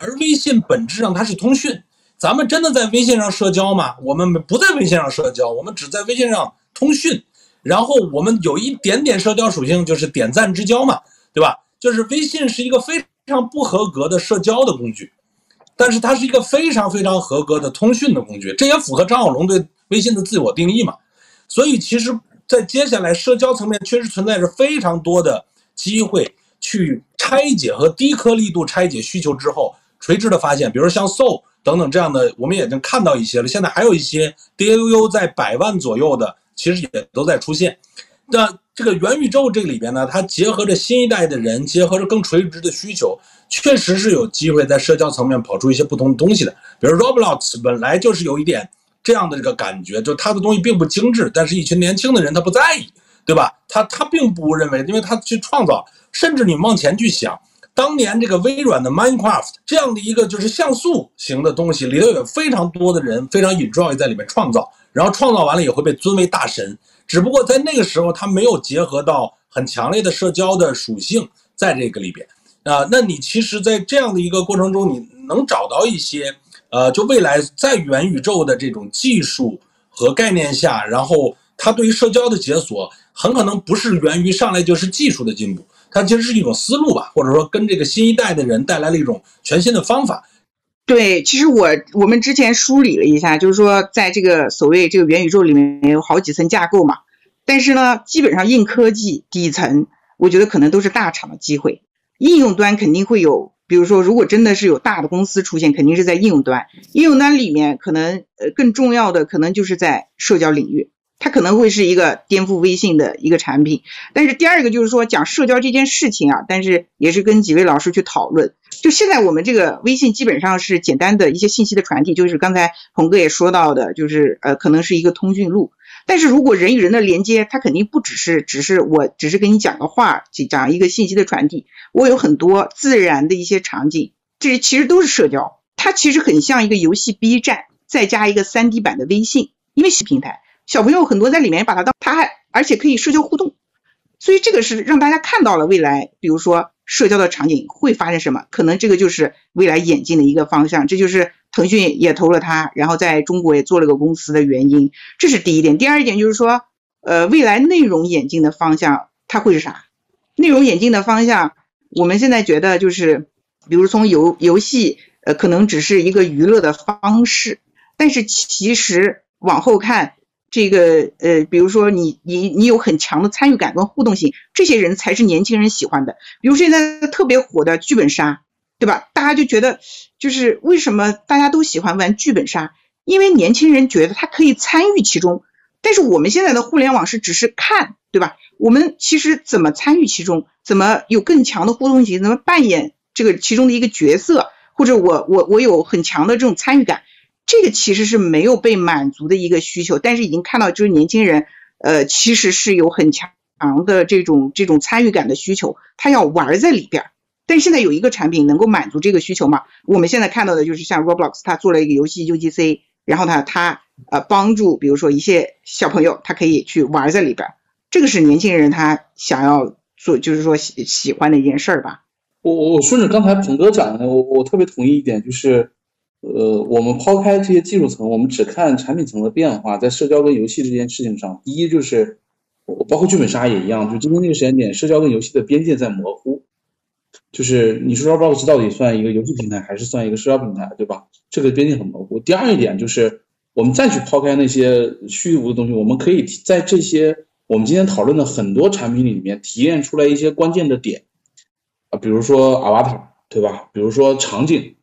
而微信本质上它是通讯，咱们真的在微信上社交吗？我们不在微信上社交，我们只在微信上通讯。然后我们有一点点社交属性，就是点赞之交嘛，对吧？就是微信是一个非常不合格的社交的工具，但是它是一个非常非常合格的通讯的工具，这也符合张小龙对微信的自我定义嘛。所以其实，在接下来社交层面，确实存在着非常多的机会去拆解和低颗粒度拆解需求之后，垂直的发现，比如像 Soul 等等这样的，我们已经看到一些了。现在还有一些 DAU 在百万左右的。其实也都在出现，那这个元宇宙这里边呢，它结合着新一代的人，结合着更垂直的需求，确实是有机会在社交层面跑出一些不同的东西的。比如 Roblox 本来就是有一点这样的这个感觉，就它的东西并不精致，但是一群年轻的人他不在意，对吧？他他并不认为，因为他去创造，甚至你往前去想，当年这个微软的 Minecraft 这样的一个就是像素型的东西，里头有非常多的人非常 enjoy 在里面创造。然后创造完了也会被尊为大神，只不过在那个时候他没有结合到很强烈的社交的属性在这个里边啊。那你其实，在这样的一个过程中，你能找到一些呃，就未来在元宇宙的这种技术和概念下，然后它对于社交的解锁，很可能不是源于上来就是技术的进步，它其实是一种思路吧，或者说跟这个新一代的人带来了一种全新的方法。对，其实我我们之前梳理了一下，就是说在这个所谓这个元宇宙里面有好几层架构嘛，但是呢，基本上硬科技底层，我觉得可能都是大厂的机会，应用端肯定会有，比如说如果真的是有大的公司出现，肯定是在应用端，应用端里面可能呃更重要的可能就是在社交领域。它可能会是一个颠覆微信的一个产品，但是第二个就是说讲社交这件事情啊，但是也是跟几位老师去讨论。就现在我们这个微信基本上是简单的一些信息的传递，就是刚才鹏哥也说到的，就是呃可能是一个通讯录。但是如果人与人的连接，它肯定不只是只是我只是跟你讲个话，讲一个信息的传递，我有很多自然的一些场景，这其实都是社交。它其实很像一个游戏 B 站，再加一个 3D 版的微信，因为是平台。小朋友很多在里面把它当，他还而且可以社交互动，所以这个是让大家看到了未来，比如说社交的场景会发生什么，可能这个就是未来演进的一个方向，这就是腾讯也投了它，然后在中国也做了个公司的原因，这是第一点。第二点就是说，呃，未来内容演进的方向它会是啥？内容演进的方向，我们现在觉得就是，比如从游游戏，呃，可能只是一个娱乐的方式，但是其实往后看。这个呃，比如说你你你有很强的参与感跟互动性，这些人才是年轻人喜欢的。比如现在特别火的剧本杀，对吧？大家就觉得就是为什么大家都喜欢玩剧本杀？因为年轻人觉得他可以参与其中。但是我们现在的互联网是只是看，对吧？我们其实怎么参与其中，怎么有更强的互动性，怎么扮演这个其中的一个角色，或者我我我有很强的这种参与感。这个其实是没有被满足的一个需求，但是已经看到就是年轻人，呃，其实是有很强的这种这种参与感的需求，他要玩在里边。但现在有一个产品能够满足这个需求吗？我们现在看到的就是像 Roblox，他做了一个游戏 UGC，然后呢，他呃帮助比如说一些小朋友，他可以去玩在里边，这个是年轻人他想要做，就是说喜喜欢的一件事儿吧。我我顺着刚才鹏哥讲的，我我特别同意一点，就是呃，我们抛开这些技术层，我们只看产品层的变化，在社交跟游戏这件事情上，第一就是包括剧本杀也一样，就今天这个时间点，社交跟游戏的边界在模糊。就是你说 Roblox 到底算一个游戏平台还是算一个社交平台，对吧？这个边界很模糊。第二一点就是，我们再去抛开那些虚无的东西，我们可以在这些我们今天讨论的很多产品里面提炼出来一些关键的点啊，比如说 Avatar，对吧？比如说场景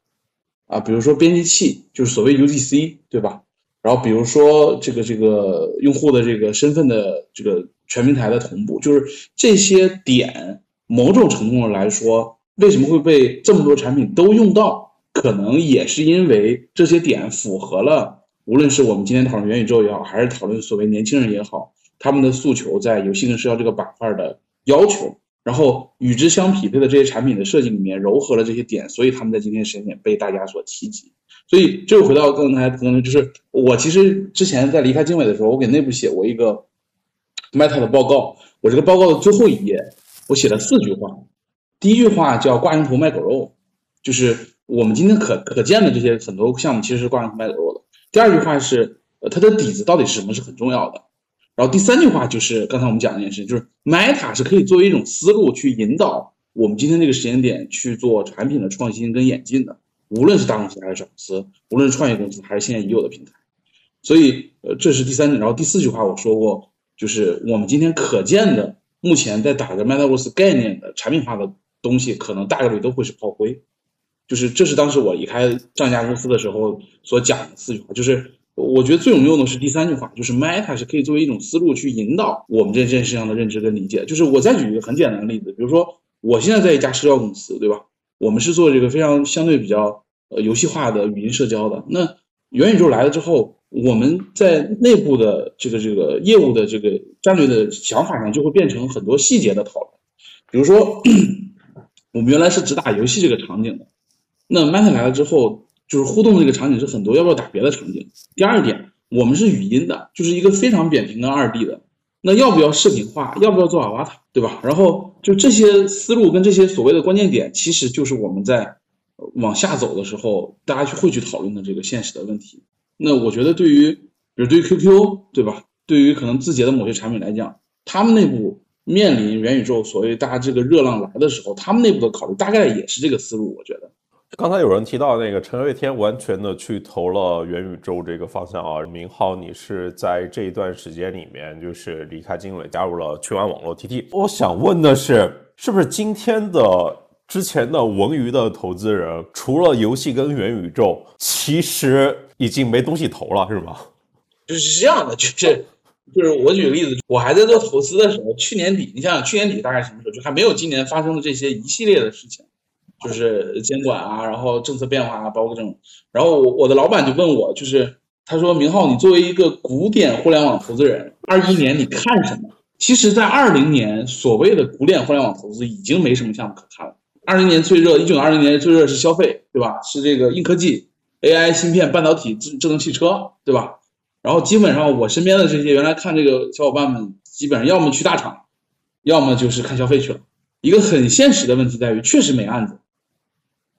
啊，比如说编辑器，就是所谓 UGC，对吧？然后比如说这个这个用户的这个身份的这个全平台的同步，就是这些点，某种程度上来说。为什么会被这么多产品都用到？可能也是因为这些点符合了，无论是我们今天讨论元宇宙也好，还是讨论所谓年轻人也好，他们的诉求在游戏跟社交这个板块的要求，然后与之相匹配的这些产品的设计里面糅合了这些点，所以他们在今天时间点被大家所提及。所以这又回到刚才可能就是我其实之前在离开经纬的时候，我给内部写过一个 Meta 的报告，我这个报告的最后一页，我写了四句话。第一句话叫挂羊头卖狗肉，就是我们今天可可见的这些很多项目其实是挂羊头卖狗肉的。第二句话是，呃，它的底子到底是什么是很重要的。然后第三句话就是刚才我们讲的一件事，就是 Meta 是可以作为一种思路去引导我们今天这个时间点去做产品的创新跟演进的，无论是大公司还是小公司，无论是创业公司还是现在已有的平台。所以，呃，这是第三。然后第四句话我说过，就是我们今天可见的目前在打着 Metaverse 概念的产品化的。东西可能大概率都会是炮灰，就是这是当时我离开上家公司的时候所讲的四句话，就是我觉得最有用的是第三句话，就是 Meta 是可以作为一种思路去引导我们这件事上的认知跟理解。就是我再举一个很简单的例子，比如说我现在在一家社交公司，对吧？我们是做这个非常相对比较呃游戏化的语音社交的。那元宇宙来了之后，我们在内部的这个这个业务的这个战略的想法上，就会变成很多细节的讨论，比如说。我们原来是只打游戏这个场景的，那 Meta 来了之后，就是互动这个场景是很多，要不要打别的场景？第二点，我们是语音的，就是一个非常扁平的二 D 的，那要不要视频化？要不要做阿瓦塔对吧？然后就这些思路跟这些所谓的关键点，其实就是我们在往下走的时候，大家去会去讨论的这个现实的问题。那我觉得对于，比如对于 QQ，对吧？对于可能字节的某些产品来讲，他们内部。面临元宇宙，所谓大家这个热浪来的时候，他们内部的考虑大概也是这个思路。我觉得，刚才有人提到那个陈瑞天完全的去投了元宇宙这个方向啊。明浩，你是在这一段时间里面就是离开经纬，加入了趣玩网络 TT。我想问的是，是不是今天的之前的文娱的投资人，除了游戏跟元宇宙，其实已经没东西投了，是吗？就是这样的，就是。就是我举个例子，我还在做投资的时候，去年底，你想想去年底大概什么时候？就还没有今年发生的这些一系列的事情，就是监管啊，然后政策变化啊，包括这种。然后我我的老板就问我，就是他说明浩，你作为一个古典互联网投资人，二一年你看什么？其实，在二零年，所谓的古典互联网投资已经没什么项目可看了。二零年最热，一九二零年最热是消费，对吧？是这个硬科技、AI、芯片、半导体、智智能汽车，对吧？然后基本上我身边的这些原来看这个小伙伴们，基本上要么去大厂，要么就是看消费去了。一个很现实的问题在于，确实没案子，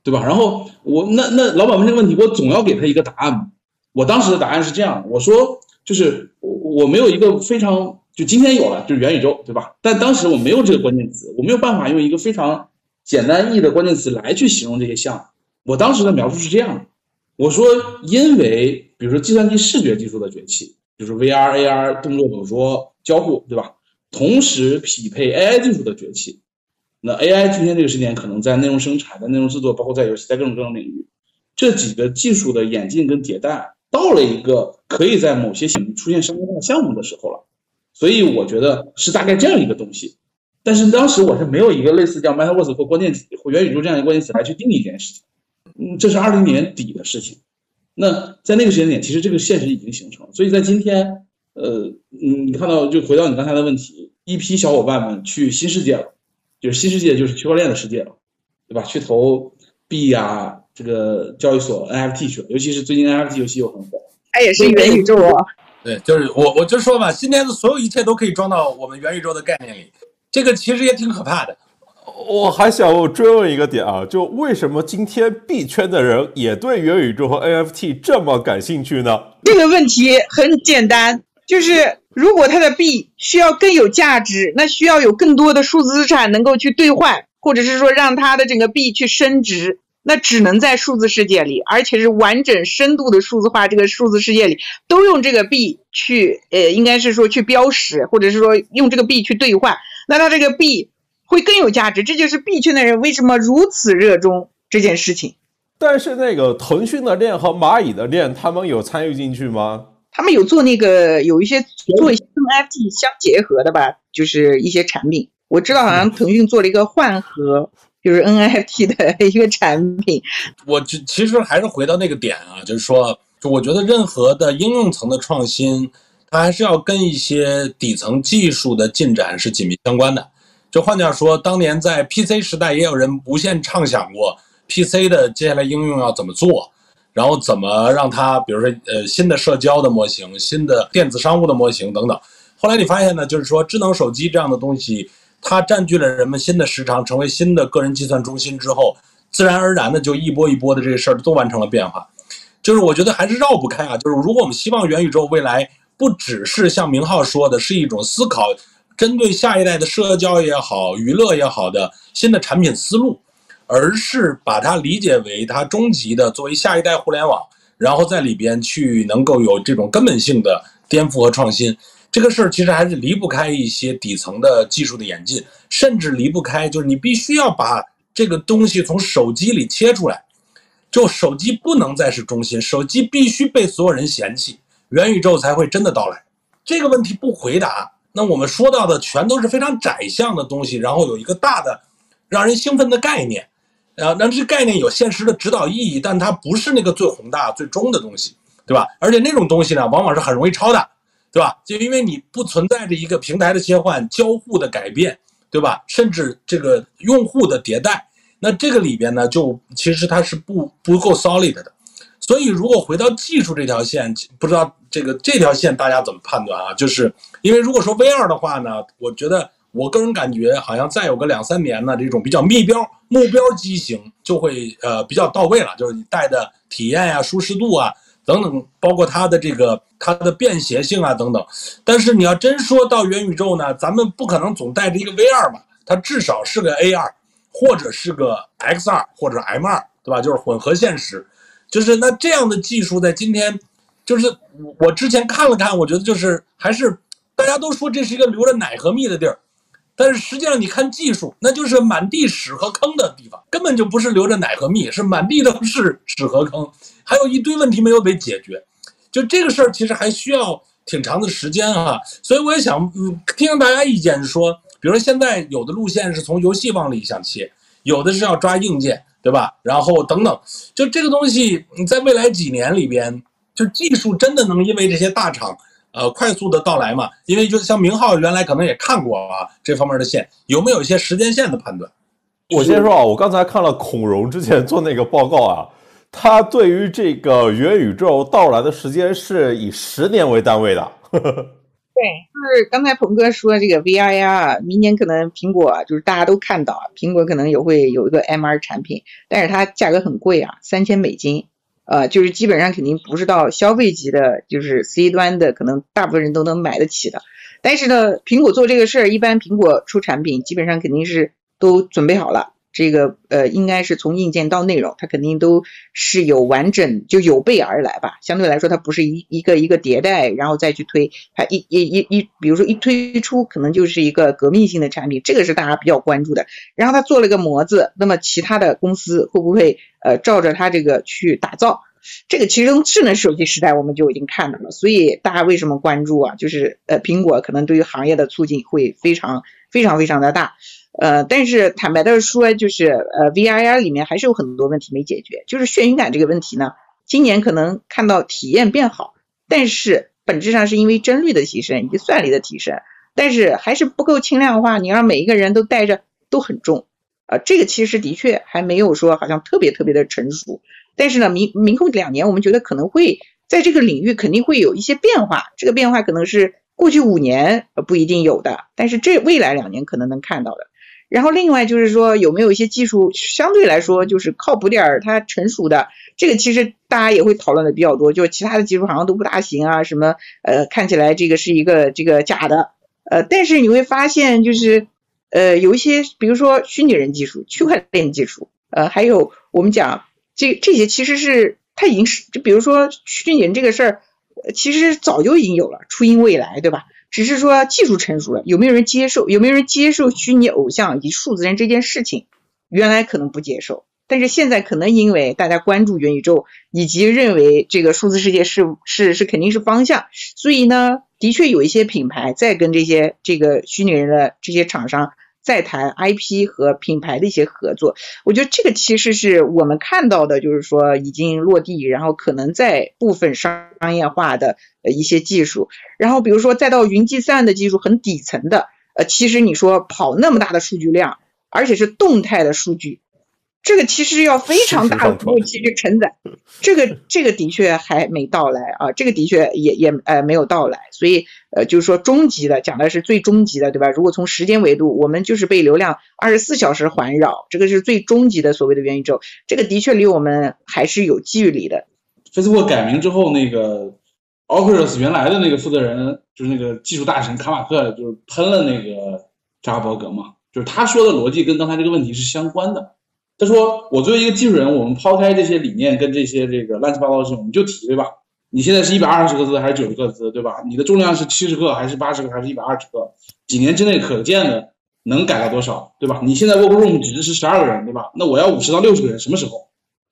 对吧？然后我那那老板问这个问题，我总要给他一个答案。我当时的答案是这样，我说就是我我没有一个非常就今天有了就是元宇宙，对吧？但当时我没有这个关键词，我没有办法用一个非常简单易的关键词来去形容这些项目。我当时的描述是这样的。我说，因为比如说计算机视觉技术的崛起，就是 VR、AR 动作捕捉交互，对吧？同时匹配 AI 技术的崛起，那 AI 今天这个时间可能在内容生产、在内容制作，包括在游戏，在各种各种领域，这几个技术的演进跟迭代，到了一个可以在某些领域出现商业化项目的时候了。所以我觉得是大概这样一个东西。但是当时我是没有一个类似叫 Metaverse 或关键词或元宇宙这样一个关键词来去定义这件事情。嗯，这是二零年底的事情。那在那个时间点，其实这个现实已经形成。所以在今天，呃，嗯，你看到就回到你刚才的问题，一批小伙伴们去新世界了，就是新世界就是区块链的世界了，对吧？去投币呀，这个交易所 NFT 去了，尤其是最近 NFT 游戏又很火，它也是元宇宙啊。对，就是我我就说嘛，今天的所有一切都可以装到我们元宇宙的概念里，这个其实也挺可怕的。我还想追问一个点啊，就为什么今天币圈的人也对元宇宙和 NFT 这么感兴趣呢？这个问题很简单，就是如果它的币需要更有价值，那需要有更多的数字资产能够去兑换，或者是说让它的整个币去升值，那只能在数字世界里，而且是完整深度的数字化。这个数字世界里都用这个币去，呃，应该是说去标识，或者是说用这个币去兑换，那它这个币。会更有价值，这就是币圈的人为什么如此热衷这件事情。但是那个腾讯的链和蚂蚁的链，他们有参与进去吗？他们有做那个有一些做一些 NFT 相结合的吧，就是一些产品。我知道好像腾讯做了一个换盒，就是 NFT 的 一个产品。我其实还是回到那个点啊，就是说，就我觉得任何的应用层的创新，它还是要跟一些底层技术的进展是紧密相关的。就换句话说，当年在 PC 时代，也有人无限畅想过 PC 的接下来应用要怎么做，然后怎么让它，比如说呃新的社交的模型、新的电子商务的模型等等。后来你发现呢，就是说智能手机这样的东西，它占据了人们新的时长，成为新的个人计算中心之后，自然而然的就一波一波的这个事儿都完成了变化。就是我觉得还是绕不开啊，就是如果我们希望元宇宙未来不只是像明浩说的，是一种思考。针对下一代的社交也好、娱乐也好的新的产品思路，而是把它理解为它终极的作为下一代互联网，然后在里边去能够有这种根本性的颠覆和创新。这个事儿其实还是离不开一些底层的技术的演进，甚至离不开就是你必须要把这个东西从手机里切出来，就手机不能再是中心，手机必须被所有人嫌弃，元宇宙才会真的到来。这个问题不回答。那我们说到的全都是非常窄向的东西，然后有一个大的让人兴奋的概念，啊，那这概念有现实的指导意义，但它不是那个最宏大、最终的东西，对吧？而且那种东西呢，往往是很容易抄的，对吧？就因为你不存在着一个平台的切换、交互的改变，对吧？甚至这个用户的迭代，那这个里边呢，就其实它是不不够 solid 的。所以，如果回到技术这条线，不知道这个这条线大家怎么判断啊？就是因为如果说 VR 的话呢，我觉得我个人感觉好像再有个两三年呢，这种比较目标目标机型就会呃比较到位了，就是你戴的体验呀、舒适度啊等等，包括它的这个它的便携性啊等等。但是你要真说到元宇宙呢，咱们不可能总带着一个 VR 嘛，它至少是个 AR，或者是个 XR 或者 MR，对吧？就是混合现实。就是那这样的技术在今天，就是我我之前看了看，我觉得就是还是大家都说这是一个留着奶和蜜的地儿，但是实际上你看技术，那就是满地屎和坑的地方，根本就不是留着奶和蜜，是满地都是屎和坑，还有一堆问题没有被解决。就这个事儿其实还需要挺长的时间哈，所以我也想嗯听听大家意见，说比如说现在有的路线是从游戏往里想切，有的是要抓硬件。对吧？然后等等，就这个东西，你在未来几年里边，就技术真的能因为这些大厂，呃，快速的到来嘛？因为就像明浩原来可能也看过啊这方面的线，有没有一些时间线的判断？我先说啊，我刚才看了孔融之前做那个报告啊，他对于这个元宇宙到来的时间是以十年为单位的。对，就是刚才鹏哥说这个 VR 呀，明年可能苹果就是大家都看到，苹果可能也会有一个 MR 产品，但是它价格很贵啊，三千美金，呃，就是基本上肯定不是到消费级的，就是 C 端的，可能大部分人都能买得起的。但是呢，苹果做这个事儿，一般苹果出产品基本上肯定是都准备好了。这个呃，应该是从硬件到内容，它肯定都是有完整就有备而来吧。相对来说，它不是一一个一个迭代，然后再去推，它一一一一，比如说一推出，可能就是一个革命性的产品，这个是大家比较关注的。然后它做了个模子，那么其他的公司会不会呃照着它这个去打造？这个其实从智能手机时代我们就已经看到了，所以大家为什么关注啊？就是呃，苹果可能对于行业的促进会非常非常非常的大。呃，但是坦白的说，就是呃，VIR 里面还是有很多问题没解决。就是眩晕感这个问题呢，今年可能看到体验变好，但是本质上是因为帧率的提升以及算力的提升，但是还是不够轻量化。你让每一个人都带着都很重，啊，这个其实的确还没有说好像特别特别的成熟。但是呢，明明后两年我们觉得可能会在这个领域肯定会有一些变化，这个变化可能是过去五年不一定有的，但是这未来两年可能能看到的。然后另外就是说有没有一些技术相对来说就是靠谱点儿，它成熟的，这个其实大家也会讨论的比较多，就是其他的技术好像都不大行啊，什么呃看起来这个是一个这个假的，呃，但是你会发现就是呃有一些比如说虚拟人技术、区块链技术，呃还有我们讲这这些其实是它已经是就比如说虚拟人这个事儿。其实早就已经有了，初音未来，对吧？只是说技术成熟了，有没有人接受？有没有人接受虚拟偶像以及数字人这件事情？原来可能不接受，但是现在可能因为大家关注元宇宙，以及认为这个数字世界是是是肯定是方向，所以呢，的确有一些品牌在跟这些这个虚拟人的这些厂商。再谈 IP 和品牌的一些合作，我觉得这个其实是我们看到的，就是说已经落地，然后可能在部分商业化的一些技术，然后比如说再到云计算的技术很底层的，呃，其实你说跑那么大的数据量，而且是动态的数据。这个其实要非常大的服务器去承载，这个 这个的确还没到来啊，这个的确也也呃没有到来，所以呃就是说终极的讲的是最终极的对吧？如果从时间维度，我们就是被流量二十四小时环绕，这个是最终极的所谓的元宇宙，这个的确离我们还是有距离的。Facebook 改名之后，那个 Oculus 原来的那个负责人就是那个技术大神卡马克，就是喷了那个扎克伯格嘛，就是他说的逻辑跟刚才这个问题是相关的。他说：“我作为一个技术人，我们抛开这些理念跟这些这个乱七八糟的事，我们就提对吧？你现在是一百二十个字还是九十个字，对吧？你的重量是七十克还是八十克还是一百二十克？几年之内可见的能改到多少，对吧？你现在 Workroom 只支持十二个人，对吧？那我要五十到六十个人，什么时候，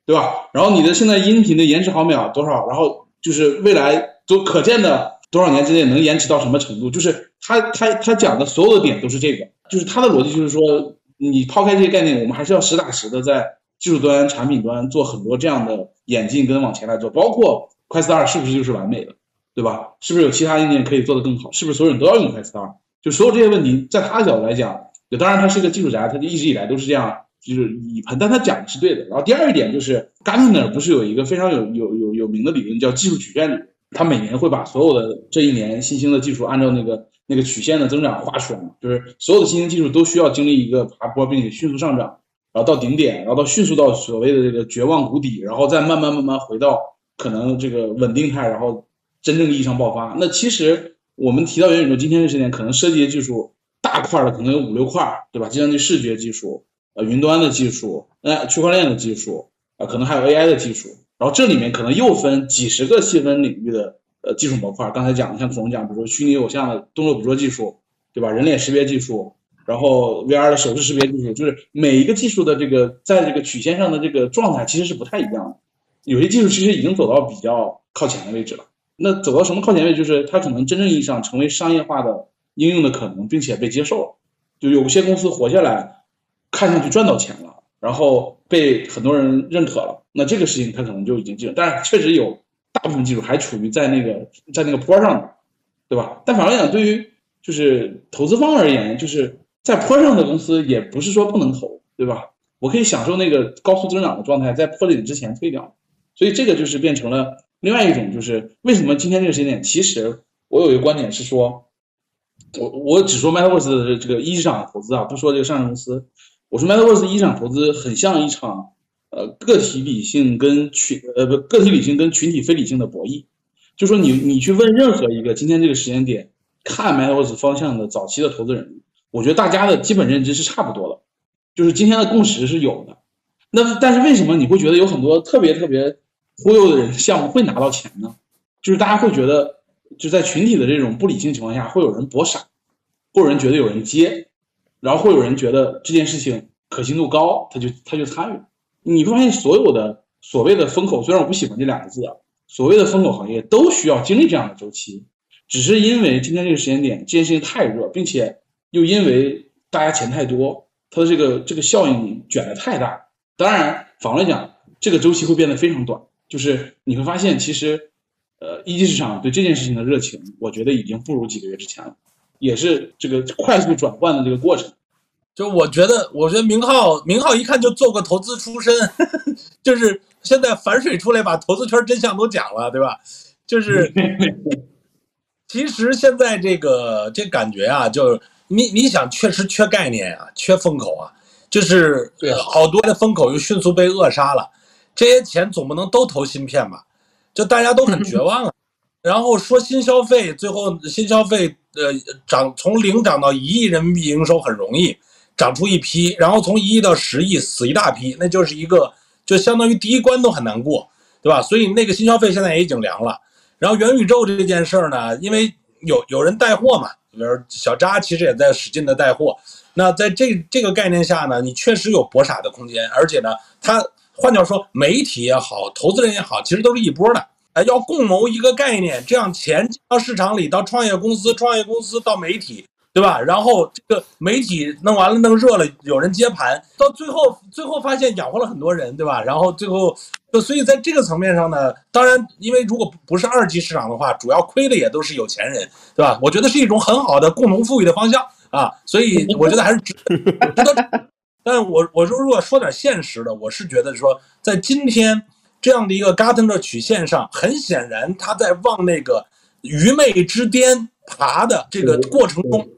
对吧？然后你的现在音频的延迟毫秒多少？然后就是未来都可见的多少年之内能延迟到什么程度？就是他他他讲的所有的点都是这个，就是他的逻辑就是说。”你抛开这些概念，我们还是要实打实的在技术端、产品端做很多这样的演进跟往前来做，包括 Quest 二是不是就是完美的，对吧？是不是有其他硬件可以做得更好？是不是所有人都要用 Quest 二？就所有这些问题，在他的角度来讲，就当然他是个技术宅，他就一直以来都是这样，就是以喷，但他讲的是对的。然后第二一点就是 Gartner 不是有一个非常有有有有名的理论叫技术曲线理论，他每年会把所有的这一年新兴的技术按照那个。那个曲线的增长画出来嘛，就是所有的新兴技术都需要经历一个爬坡，并且迅速上涨，然后到顶点，然后到迅速到所谓的这个绝望谷底，然后再慢慢慢慢回到可能这个稳定态，然后真正意义上爆发。那其实我们提到元宇宙，今天这时点可能涉及的技术大块的可能有五六块，对吧？计算机视觉技术，呃，云端的技术，呃，区块链的技术，呃，可能还有 AI 的技术，然后这里面可能又分几十个细分领域的。呃，技术模块刚才讲的，像孔龙讲，比如说虚拟偶像的动作捕捉技术，对吧？人脸识别技术，然后 VR 的手势识别技术，就是每一个技术的这个在这个曲线上的这个状态其实是不太一样的。有些技术其实已经走到比较靠前的位置了。那走到什么靠前位？就是它可能真正意义上成为商业化的应用的可能，并且被接受了。就有些公司活下来，看上去赚到钱了，然后被很多人认可了。那这个事情它可能就已经进，但是确实有。大部分技术还处于在那个在那个坡上，对吧？但反过来讲，对于就是投资方而言，就是在坡上的公司也不是说不能投，对吧？我可以享受那个高速增长的状态，在坡顶之前退掉。所以这个就是变成了另外一种，就是为什么今天这个时间点，其实我有一个观点是说，我我只说 Metaverse 的这个一级市场投资啊，不说这个上市公司，我说 Metaverse 一级市场投资很像一场。呃，个体理性跟群呃不，个体理性跟群体非理性的博弈，就说你你去问任何一个今天这个时间点看 m e t a v e r s 方向的早期的投资人，我觉得大家的基本认知是差不多的，就是今天的共识是有的。那但是为什么你会觉得有很多特别特别忽悠的人项目会拿到钱呢？就是大家会觉得就在群体的这种不理性情况下，会有人博傻，会有人觉得有人接，然后会有人觉得这件事情可信度高，他就他就参与。你会发现，所有的所谓的风口，虽然我不喜欢这两个字啊，所谓的风口行业都需要经历这样的周期，只是因为今天这个时间点，这件事情太热，并且又因为大家钱太多，它的这个这个效应卷的太大。当然，反过来讲，这个周期会变得非常短，就是你会发现，其实，呃，一级市场对这件事情的热情，我觉得已经不如几个月之前了，也是这个快速转换的这个过程。就我觉得，我觉得明浩，明浩一看就做过投资出身，就是现在反水出来把投资圈真相都讲了，对吧？就是，其实现在这个这感觉啊，就你你想，确实缺概念啊，缺风口啊，就是好多的风口又迅速被扼杀了。这些钱总不能都投芯片吧？就大家都很绝望啊。然后说新消费，最后新消费呃涨从零涨到一亿人民币营收很容易，涨出一批，然后从一亿到十亿死一大批，那就是一个就相当于第一关都很难过，对吧？所以那个新消费现在也已经凉了。然后元宇宙这件事儿呢，因为有有人带货嘛，比如小扎其实也在使劲的带货。那在这这个概念下呢，你确实有博傻的空间，而且呢，它换句话说，媒体也好，投资人也好，其实都是一波的。哎，要共谋一个概念，这样钱到市场里，到创业公司，创业公司到媒体，对吧？然后这个媒体弄完了，弄热了，有人接盘，到最后最后发现养活了很多人，对吧？然后最后就所以在这个层面上呢，当然，因为如果不是二级市场的话，主要亏的也都是有钱人，对吧？我觉得是一种很好的共同富裕的方向啊，所以我觉得还是值值得。但我我说如果说点现实的，我是觉得说，在今天这样的一个 Gartner 曲线上，很显然他在往那个愚昧之巅爬的这个过程中，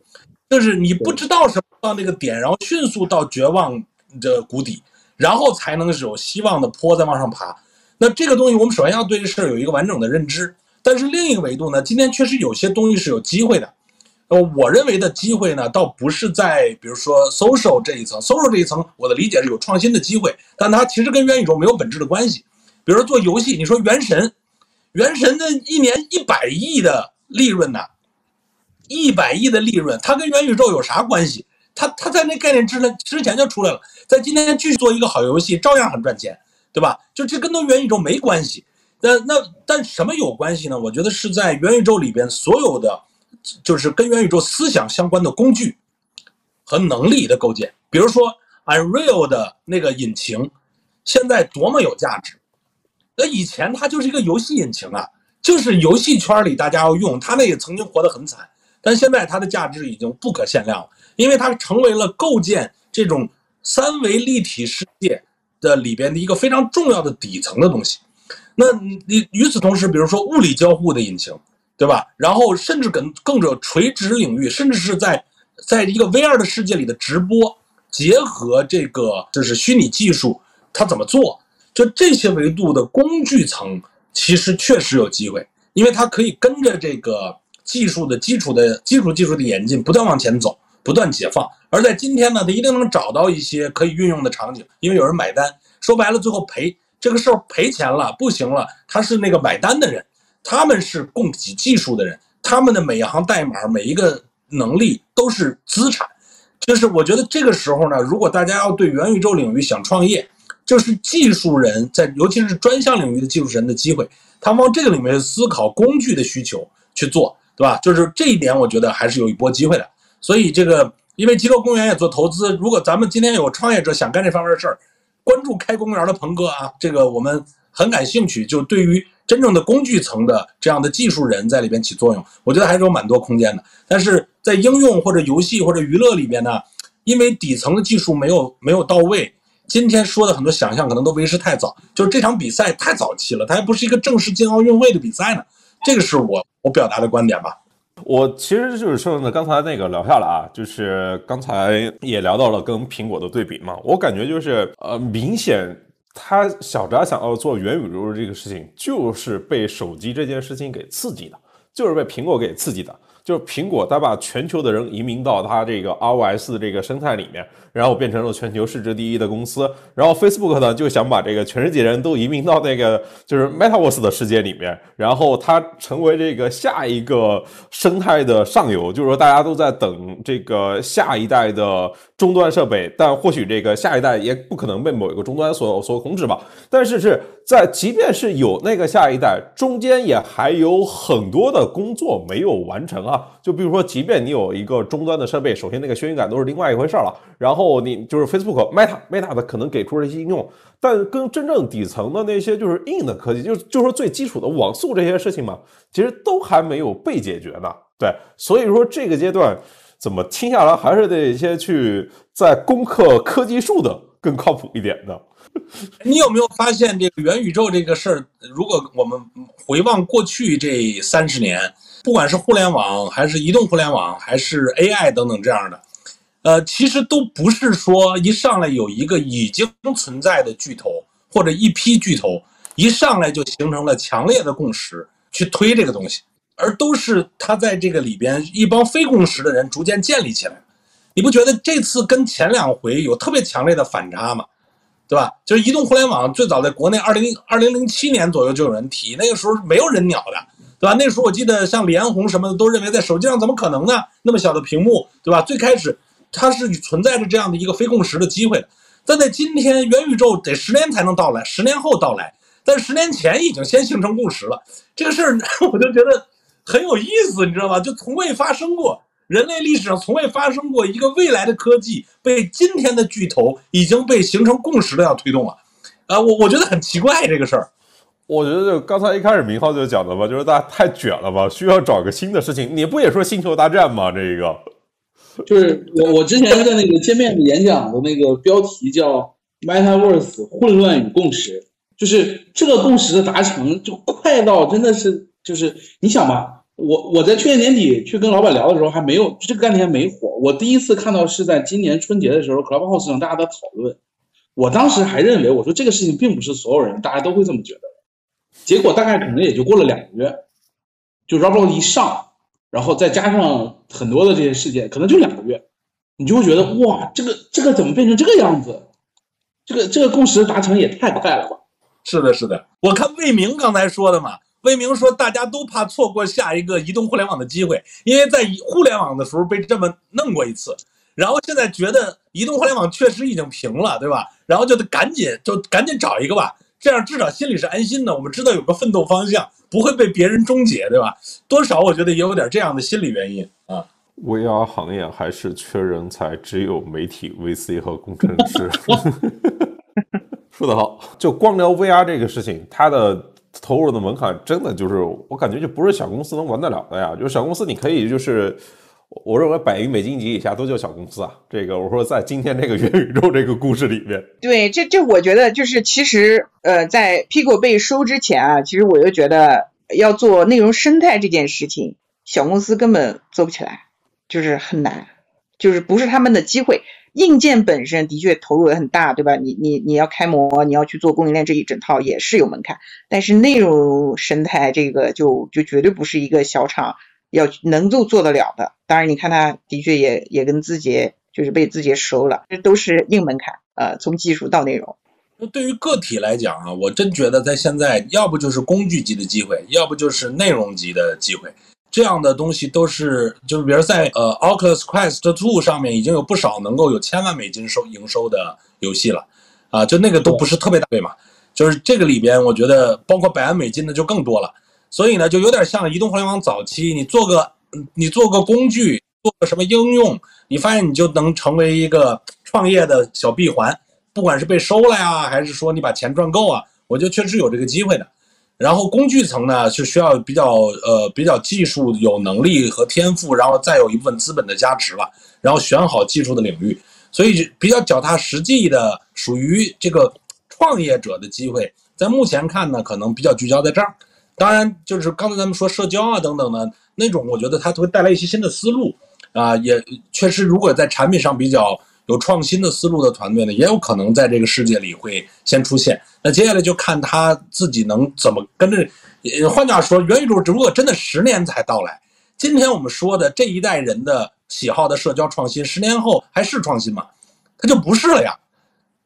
就是你不知道什么到那个点，然后迅速到绝望的谷底，然后才能是有希望的坡再往上爬。那这个东西，我们首先要对这事儿有一个完整的认知。但是另一个维度呢，今天确实有些东西是有机会的。呃，我认为的机会呢，倒不是在比如说 social 这一层，social 这一层，我的理解是有创新的机会，但它其实跟元宇宙没有本质的关系。比如说做游戏，你说《原神》，《原神》的一年一百亿的利润呢，一百亿的利润，它跟元宇宙有啥关系？它它在那概念之内之前就出来了，在今天继续做一个好游戏，照样很赚钱，对吧？就这跟那元宇宙没关系。那那但什么有关系呢？我觉得是在元宇宙里边所有的，就是跟元宇宙思想相关的工具和能力的构建。比如说 Unreal 的那个引擎，现在多么有价值。那以前它就是一个游戏引擎啊，就是游戏圈里大家要用它，那也曾经活得很惨，但现在它的价值已经不可限量了，因为它成为了构建这种三维立体世界的里边的一个非常重要的底层的东西。那你与此同时，比如说物理交互的引擎，对吧？然后甚至更更者垂直领域，甚至是在在一个 VR 的世界里的直播，结合这个就是虚拟技术，它怎么做？就这些维度的工具层，其实确实有机会，因为它可以跟着这个技术的基础的基础技术的演进，不断往前走，不断解放。而在今天呢，他一定能找到一些可以运用的场景，因为有人买单。说白了，最后赔。这个事儿赔钱了，不行了，他是那个买单的人，他们是供给技术的人，他们的每一行代码、每一个能力都是资产。就是我觉得这个时候呢，如果大家要对元宇宙领域想创业，就是技术人在，尤其是专项领域的技术人的机会，他往这个里面思考工具的需求去做，对吧？就是这一点，我觉得还是有一波机会的。所以这个，因为极乐公园也做投资，如果咱们今天有创业者想干这方面的事儿。关注开公园的鹏哥啊，这个我们很感兴趣。就对于真正的工具层的这样的技术人在里边起作用，我觉得还是有蛮多空间的。但是在应用或者游戏或者娱乐里边呢，因为底层的技术没有没有到位，今天说的很多想象可能都为时太早。就是这场比赛太早期了，它还不是一个正式进奥运会的比赛呢。这个是我我表达的观点吧。我其实就是说呢刚才那个聊下来啊，就是刚才也聊到了跟苹果的对比嘛，我感觉就是呃，明显他小扎想要做元宇宙这个事情，就是被手机这件事情给刺激的，就是被苹果给刺激的，就是苹果它把全球的人移民到它这个 iOS 这个生态里面。然后变成了全球市值第一的公司，然后 Facebook 呢就想把这个全世界人都移民到那个就是 Metaverse 的世界里面，然后它成为这个下一个生态的上游，就是说大家都在等这个下一代的终端设备，但或许这个下一代也不可能被某一个终端所所控制吧。但是是在即便是有那个下一代，中间也还有很多的工作没有完成啊。就比如说，即便你有一个终端的设备，首先那个眩晕感都是另外一回事了，然后。你就是 Facebook、Meta、Meta 的可能给出了一些应用，但跟真正底层的那些就是硬的科技，就就说最基础的网速这些事情嘛，其实都还没有被解决呢。对，所以说这个阶段怎么听下来还是得先去在攻克科技树的更靠谱一点的。你有没有发现这个元宇宙这个事儿？如果我们回望过去这三十年，不管是互联网还是移动互联网，还是 AI 等等这样的，呃，其实都不是说一上来有一个已经存在的巨头或者一批巨头一上来就形成了强烈的共识去推这个东西，而都是他在这个里边一帮非共识的人逐渐建立起来。你不觉得这次跟前两回有特别强烈的反差吗？对吧？就是移动互联网最早在国内，二零二零零七年左右就有人提，那个时候没有人鸟的，对吧？那时候我记得像李彦宏什么的都认为在手机上怎么可能呢？那么小的屏幕，对吧？最开始它是存在着这样的一个非共识的机会。但在今天，元宇宙得十年才能到来，十年后到来，但十年前已经先形成共识了。这个事儿 我就觉得很有意思，你知道吗？就从未发生过。人类历史上从未发生过一个未来的科技被今天的巨头已经被形成共识的要推动了，啊，我我觉得很奇怪这个事儿。我觉得就刚才一开始明浩就讲的吧，就是大家太卷了吧，需要找个新的事情。你不也说星球大战吗？这一个就是我我之前在那个见面的演讲的那个标题叫 “Metaverse 混乱与共识”，就是这个共识的达成就快到真的是就是你想吧。我我在去年年底去跟老板聊的时候还没有这个概念还没火，我第一次看到是在今年春节的时候，Clubhouse 上大家的讨论。我当时还认为我说这个事情并不是所有人大家都会这么觉得，结果大概可能也就过了两个月，就 Roblox 一上，然后再加上很多的这些事件，可能就两个月，你就会觉得哇，这个这个怎么变成这个样子？这个这个共识达成也太快了吧？是的，是的，我看魏明刚才说的嘛。魏明说：“大家都怕错过下一个移动互联网的机会，因为在互联网的时候被这么弄过一次，然后现在觉得移动互联网确实已经平了，对吧？然后就得赶紧就赶紧找一个吧，这样至少心里是安心的。我们知道有个奋斗方向，不会被别人终结，对吧？多少我觉得也有点这样的心理原因啊。VR 行业还是缺人才，只有媒体、VC 和工程师。说得好，就光聊 VR 这个事情，它的。”投入的门槛真的就是，我感觉就不是小公司能玩得了的呀。就是小公司你可以就是，我认为百亿美金级以下都叫小公司啊。这个我说在今天这个 元宇宙这个故事里面，对，这这我觉得就是其实呃，在 Pico 被收之前啊，其实我就觉得要做内容生态这件事情，小公司根本做不起来，就是很难，就是不是他们的机会。硬件本身的确投入也很大，对吧？你你你要开模，你要去做供应链这一整套也是有门槛。但是内容生态这个就就绝对不是一个小厂要能够做得了的。当然，你看它的确也也跟字节就是被字节收了，这都是硬门槛。呃，从技术到内容。那对于个体来讲啊，我真觉得在现在，要不就是工具级的机会，要不就是内容级的机会。这样的东西都是，就是比如在呃 Oculus Quest Two 上面已经有不少能够有千万美金收营收的游戏了，啊，就那个都不是特别大，对吗？就是这个里边，我觉得包括百万美金的就更多了。所以呢，就有点像移动互联网早期，你做个，你做个工具，做个什么应用，你发现你就能成为一个创业的小闭环，不管是被收了呀，还是说你把钱赚够啊，我觉得确实有这个机会的。然后工具层呢是需要比较呃比较技术有能力和天赋，然后再有一部分资本的加持了，然后选好技术的领域，所以比较脚踏实际的属于这个创业者的机会，在目前看呢，可能比较聚焦在这儿。当然，就是刚才咱们说社交啊等等的那种，我觉得它会带来一些新的思路啊，也确实如果在产品上比较。有创新的思路的团队呢，也有可能在这个世界里会先出现。那接下来就看他自己能怎么跟着。换句话说，元宇宙如果真的十年才到来，今天我们说的这一代人的喜好的社交创新，十年后还是创新吗？它就不是了呀，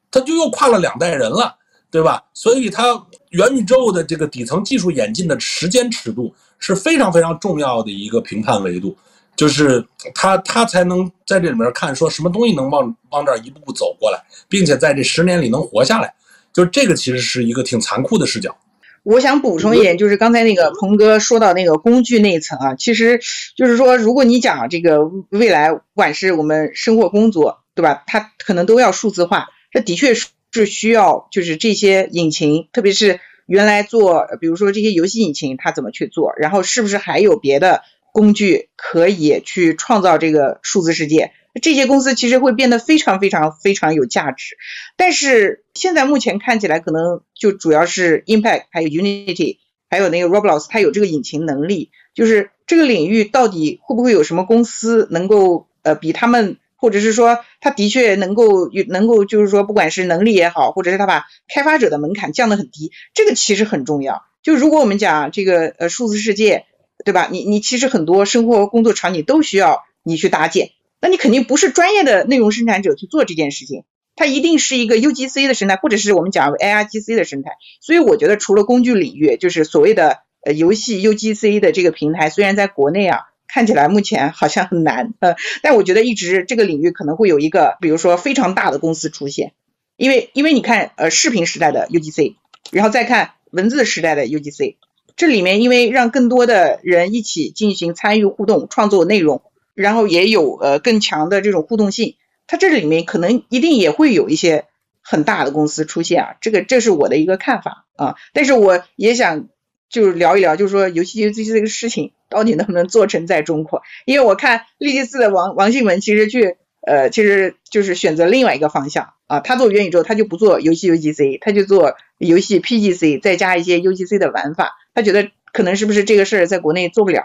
它就又跨了两代人了，对吧？所以它元宇宙的这个底层技术演进的时间尺度是非常非常重要的一个评判维度。就是他，他才能在这里面看，说什么东西能往往这儿一步步走过来，并且在这十年里能活下来。就是这个其实是一个挺残酷的视角。我想补充一点，就是刚才那个鹏哥说到那个工具那一层啊，其实就是说，如果你讲这个未来，不管是我们生活工作，对吧？它可能都要数字化，这的确是需要，就是这些引擎，特别是原来做，比如说这些游戏引擎，它怎么去做？然后是不是还有别的？工具可以去创造这个数字世界，这些公司其实会变得非常非常非常有价值。但是现在目前看起来，可能就主要是 Impact 还有 Unity，还有那个 Roblox，它有这个引擎能力，就是这个领域到底会不会有什么公司能够呃比他们，或者是说它的确能够有能够就是说不管是能力也好，或者是它把开发者的门槛降得很低，这个其实很重要。就如果我们讲这个呃数字世界，对吧？你你其实很多生活和工作场景都需要你去搭建，那你肯定不是专业的内容生产者去做这件事情。它一定是一个 UGC 的生态，或者是我们讲 ARGC 的生态。所以我觉得，除了工具领域，就是所谓的呃游戏 UGC 的这个平台，虽然在国内啊看起来目前好像很难，呃，但我觉得一直这个领域可能会有一个，比如说非常大的公司出现。因为因为你看，呃，视频时代的 UGC，然后再看文字时代的 UGC，这里面因为让更多的人一起进行参与互动、创作内容，然后也有呃更强的这种互动性。它这里面可能一定也会有一些很大的公司出现啊，这个这是我的一个看法啊。但是我也想就是聊一聊，就是说游戏 U C 这个事情到底能不能做成在中国？因为我看利基斯的王王新文其实去呃，其实就是选择另外一个方向啊，他做元宇宙他就不做游戏 U G C，他就做游戏 P G C，再加一些 U G C 的玩法。他觉得可能是不是这个事儿在国内做不了？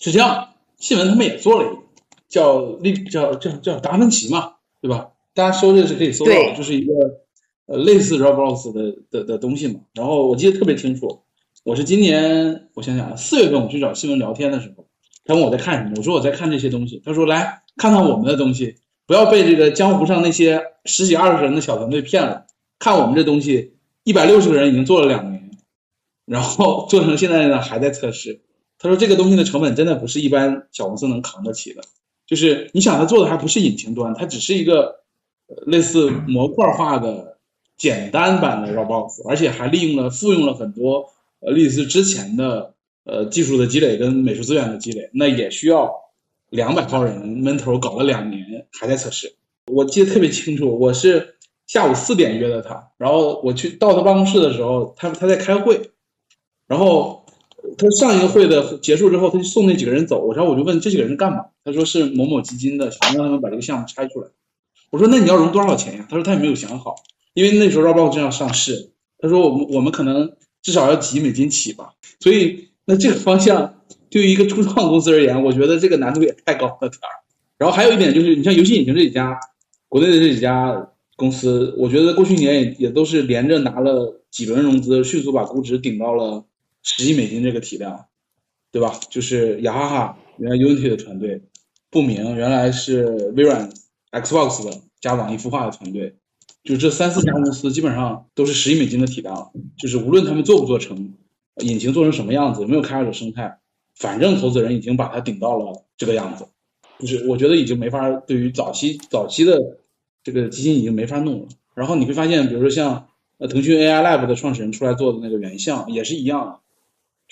是这样，新闻他们也做了一个。叫利叫叫叫达芬奇嘛，对吧？大家搜这个是可以搜到的，就是一个呃类似 Roblox 的的的东西嘛。然后我记得特别清楚，我是今年我想想啊四月份我去找新闻聊天的时候，他问我在看什么，我说我在看这些东西。他说来看看我们的东西，不要被这个江湖上那些十几二十人的小团队骗了。看我们这东西，一百六十个人已经做了两年，然后 做成现在呢还在测试。他说这个东西的成本真的不是一般小公司能扛得起的。就是你想，他做的还不是引擎端，它只是一个类似模块化的简单版的 Roblox，而且还利用了复用了很多呃丽丝之前的呃技术的积累跟美术资源的积累，那也需要两百号人闷头搞了两年，还在测试。我记得特别清楚，我是下午四点约的他，然后我去到他办公室的时候，他他在开会，然后。他上一个会的结束之后，他就送那几个人走。然后我就问这几个人干嘛？他说是某某基金的，想让他们把这个项目拆出来。我说那你要融多少钱呀？他说他也没有想好，因为那时候 Roblox 正要上市。他说我们我们可能至少要几亿美金起吧。所以那这个方向对于一个初创公司而言，我觉得这个难度也太高了点儿。然后还有一点就是，你像游戏引擎这几家国内的这几家公司，我觉得过去一年也也都是连着拿了几轮融资，迅速把估值顶到了。十亿美金这个体量，对吧？就是雅哈哈原来 Unity 的团队，不明原来是微软 Xbox 的加网易孵化的团队，就这三四家公司基本上都是十亿美金的体量。就是无论他们做不做成，引擎做成什么样子，有没有开发者生态，反正投资人已经把它顶到了这个样子。就是我觉得已经没法对于早期早期的这个基金已经没法弄了。然后你会发现，比如说像呃腾讯 AI Lab 的创始人出来做的那个原相也是一样的。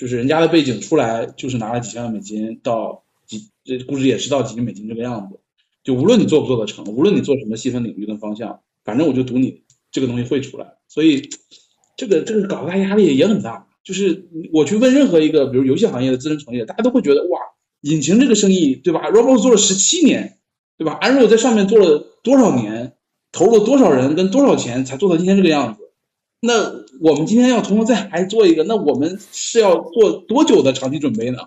就是人家的背景出来，就是拿了几千万美金到几，这估值也是到几亿美金这个样子。就无论你做不做得成，无论你做什么细分领域跟方向，反正我就赌你这个东西会出来。所以，这个这个搞大压力也很大。就是我去问任何一个，比如游戏行业的资深从业，大家都会觉得哇，引擎这个生意，对吧？Roblox 做了十七年，对吧？Unreal 在上面做了多少年，投入了多少人跟多少钱才做到今天这个样子？那我们今天要从头再来做一个，那我们是要做多久的长期准备呢？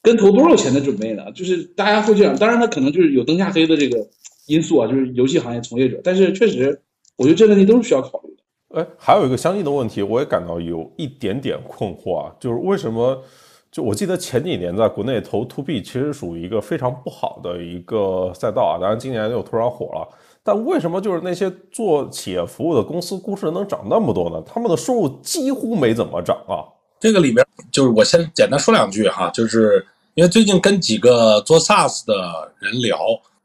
跟投多少钱的准备呢？就是大家会这样，当然他可能就是有灯下黑的这个因素啊，就是游戏行业从业者。但是确实，我觉得这个问题都是需要考虑的。哎，还有一个相应的问题，我也感到有一点点困惑啊，就是为什么？就我记得前几年在国内投 to B 其实属于一个非常不好的一个赛道啊，当然今年又突然火了。但为什么就是那些做企业服务的公司估值能涨那么多呢？他们的收入几乎没怎么涨啊。这个里面就是我先简单说两句哈，就是因为最近跟几个做 SaaS 的人聊，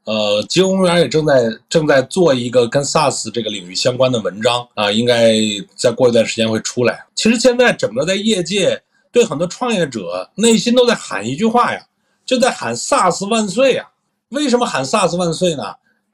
呃，金融公园也正在正在做一个跟 SaaS 这个领域相关的文章啊，应该再过一段时间会出来。其实现在整个在业界对很多创业者内心都在喊一句话呀，就在喊 SaaS 万岁呀。为什么喊 SaaS 万岁呢？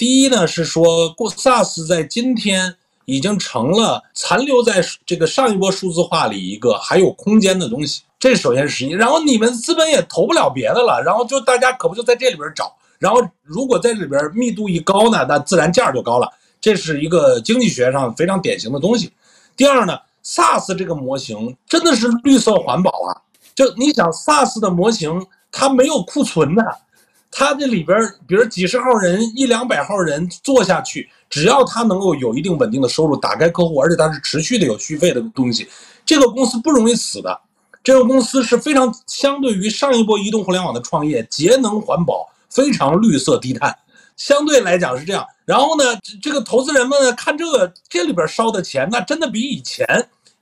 第一呢是说，过 SaaS 在今天已经成了残留在这个上一波数字化里一个还有空间的东西，这首先是实际。然后你们资本也投不了别的了，然后就大家可不就在这里边找。然后如果在里边密度一高呢，那自然价就高了，这是一个经济学上非常典型的东西。第二呢，SaaS 这个模型真的是绿色环保啊！就你想 SaaS 的模型，它没有库存的，他这里边比如几十号人、一两百号人做下去，只要他能够有一定稳定的收入，打开客户，而且他是持续的有续费的东西，这个公司不容易死的。这个公司是非常相对于上一波移动互联网的创业，节能环保，非常绿色低碳，相对来讲是这样。然后呢，这个投资人们看这个这里边烧的钱，那真的比以前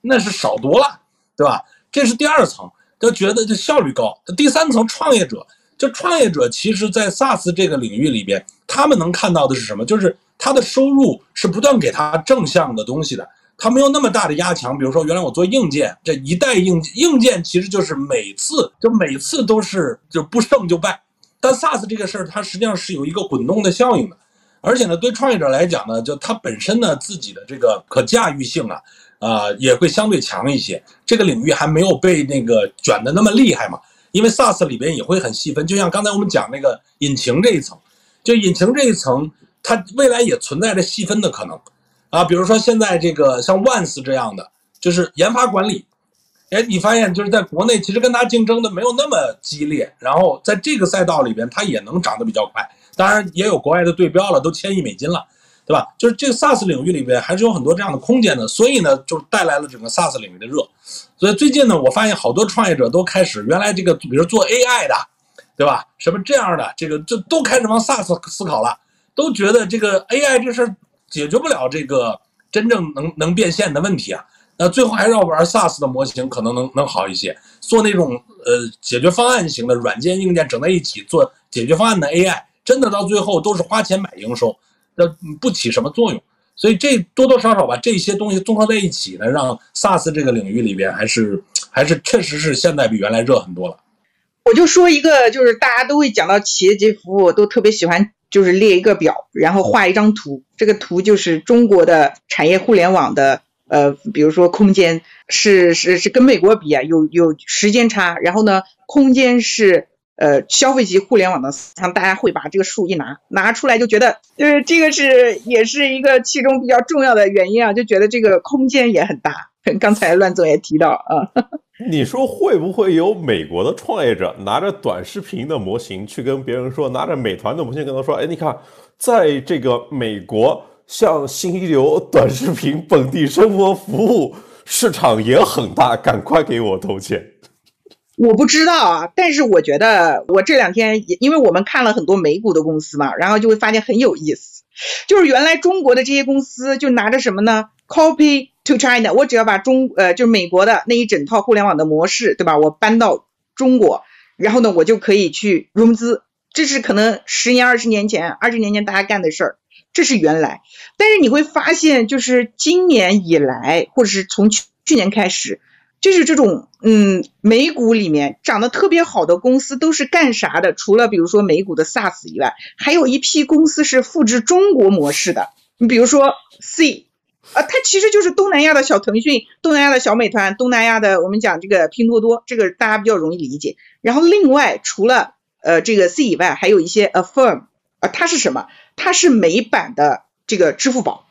那是少多了，对吧？这是第二层，都觉得这效率高。第三层，创业者，就创业者其实，在 SaaS 这个领域里边，他们能看到的是什么？就是他的收入是不断给他正向的东西的。他没有那么大的压强，比如说原来我做硬件，这一代硬硬件其实就是每次就每次都是就不胜就败，但 SaaS 这个事儿它实际上是有一个滚动的效应的，而且呢对创业者来讲呢，就它本身呢自己的这个可驾驭性啊啊也会相对强一些，这个领域还没有被那个卷的那么厉害嘛，因为 SaaS 里边也会很细分，就像刚才我们讲那个引擎这一层，就引擎这一层，它未来也存在着细分的可能。啊，比如说现在这个像万斯这样的，就是研发管理，哎，你发现就是在国内其实跟它竞争的没有那么激烈，然后在这个赛道里边它也能涨得比较快，当然也有国外的对标了，都千亿美金了，对吧？就是这个 SaaS 领域里边还是有很多这样的空间的，所以呢，就带来了整个 SaaS 领域的热。所以最近呢，我发现好多创业者都开始，原来这个比如做 AI 的，对吧？什么这样的，这个这都开始往 SaaS 思考了，都觉得这个 AI 这事。解决不了这个真正能能变现的问题啊，那最后还是要玩 SaaS 的模型，可能能能好一些。做那种呃解决方案型的软件硬件整在一起做解决方案的 AI，真的到最后都是花钱买营收，那不起什么作用。所以这多多少少把这些东西综合在一起呢，让 SaaS 这个领域里边还是还是确实是现在比原来热很多了。我就说一个，就是大家都会讲到企业级服务，都特别喜欢。就是列一个表，然后画一张图，这个图就是中国的产业互联网的，呃，比如说空间是是是跟美国比啊，有有时间差，然后呢，空间是呃消费级互联网的，像大家会把这个数一拿拿出来，就觉得就是这个是也是一个其中比较重要的原因啊，就觉得这个空间也很大。刚才乱总也提到啊。你说会不会有美国的创业者拿着短视频的模型去跟别人说，拿着美团的模型跟他说：“哎，你看，在这个美国，像新一流短视频本地生活服务市场也很大，赶快给我投钱。”我不知道啊，但是我觉得我这两天，因为我们看了很多美股的公司嘛，然后就会发现很有意思，就是原来中国的这些公司就拿着什么呢？Copy。To China，我只要把中呃就是美国的那一整套互联网的模式，对吧？我搬到中国，然后呢，我就可以去融资。这是可能十年、二十年前、二十年前大家干的事儿，这是原来。但是你会发现，就是今年以来，或者是从去去年开始，就是这种嗯美股里面涨得特别好的公司都是干啥的？除了比如说美股的 SaaS 以外，还有一批公司是复制中国模式的。你比如说 C。啊，它其实就是东南亚的小腾讯，东南亚的小美团，东南亚的我们讲这个拼多多，这个大家比较容易理解。然后另外除了呃这个 C 以外，还有一些 Affirm 啊，它是什么？它是美版的这个支付宝，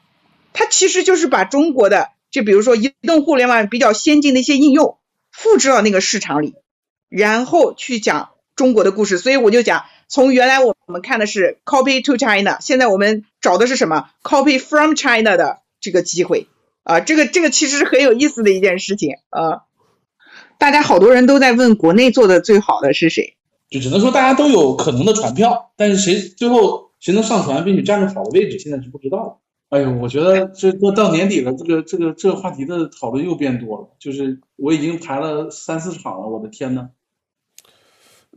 它其实就是把中国的就比如说移动互联网比较先进的一些应用复制到那个市场里，然后去讲中国的故事。所以我就讲，从原来我们看的是 Copy to China，现在我们找的是什么？Copy from China 的。这个机会啊，这个这个其实是很有意思的一件事情啊。大家好多人都在问国内做的最好的是谁，就只能说大家都有可能的船票，但是谁最后谁能上船并且站住好的位置，现在是不知道的。哎呦，我觉得这都到年底了，这个这个这个话题的讨论又变多了。就是我已经排了三四场了，我的天呐！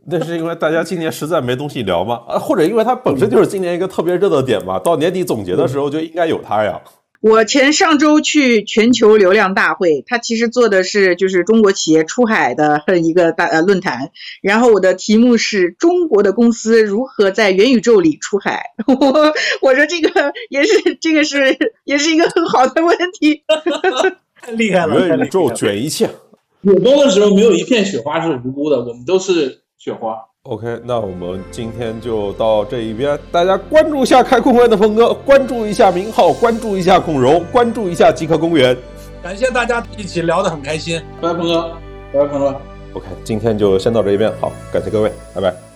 那是因为大家今年实在没东西聊吗？啊，或者因为它本身就是今年一个特别热的点嘛？到年底总结的时候就应该有它呀。我前上周去全球流量大会，他其实做的是就是中国企业出海的一个大呃论坛，然后我的题目是中国的公司如何在元宇宙里出海。我我说这个也是这个是也是一个很好的问题，太厉害了！元宇宙卷一切，有功的时候没有一片雪花是无辜的，我们都是雪花。OK，那我们今天就到这一边，大家关注一下开空关的峰哥，关注一下明浩，关注一下孔融，关注一下极客公园。感谢大家一起聊得很开心。拜拜，峰哥，拜拜，鹏哥。OK，今天就先到这一边，好，感谢各位，拜拜。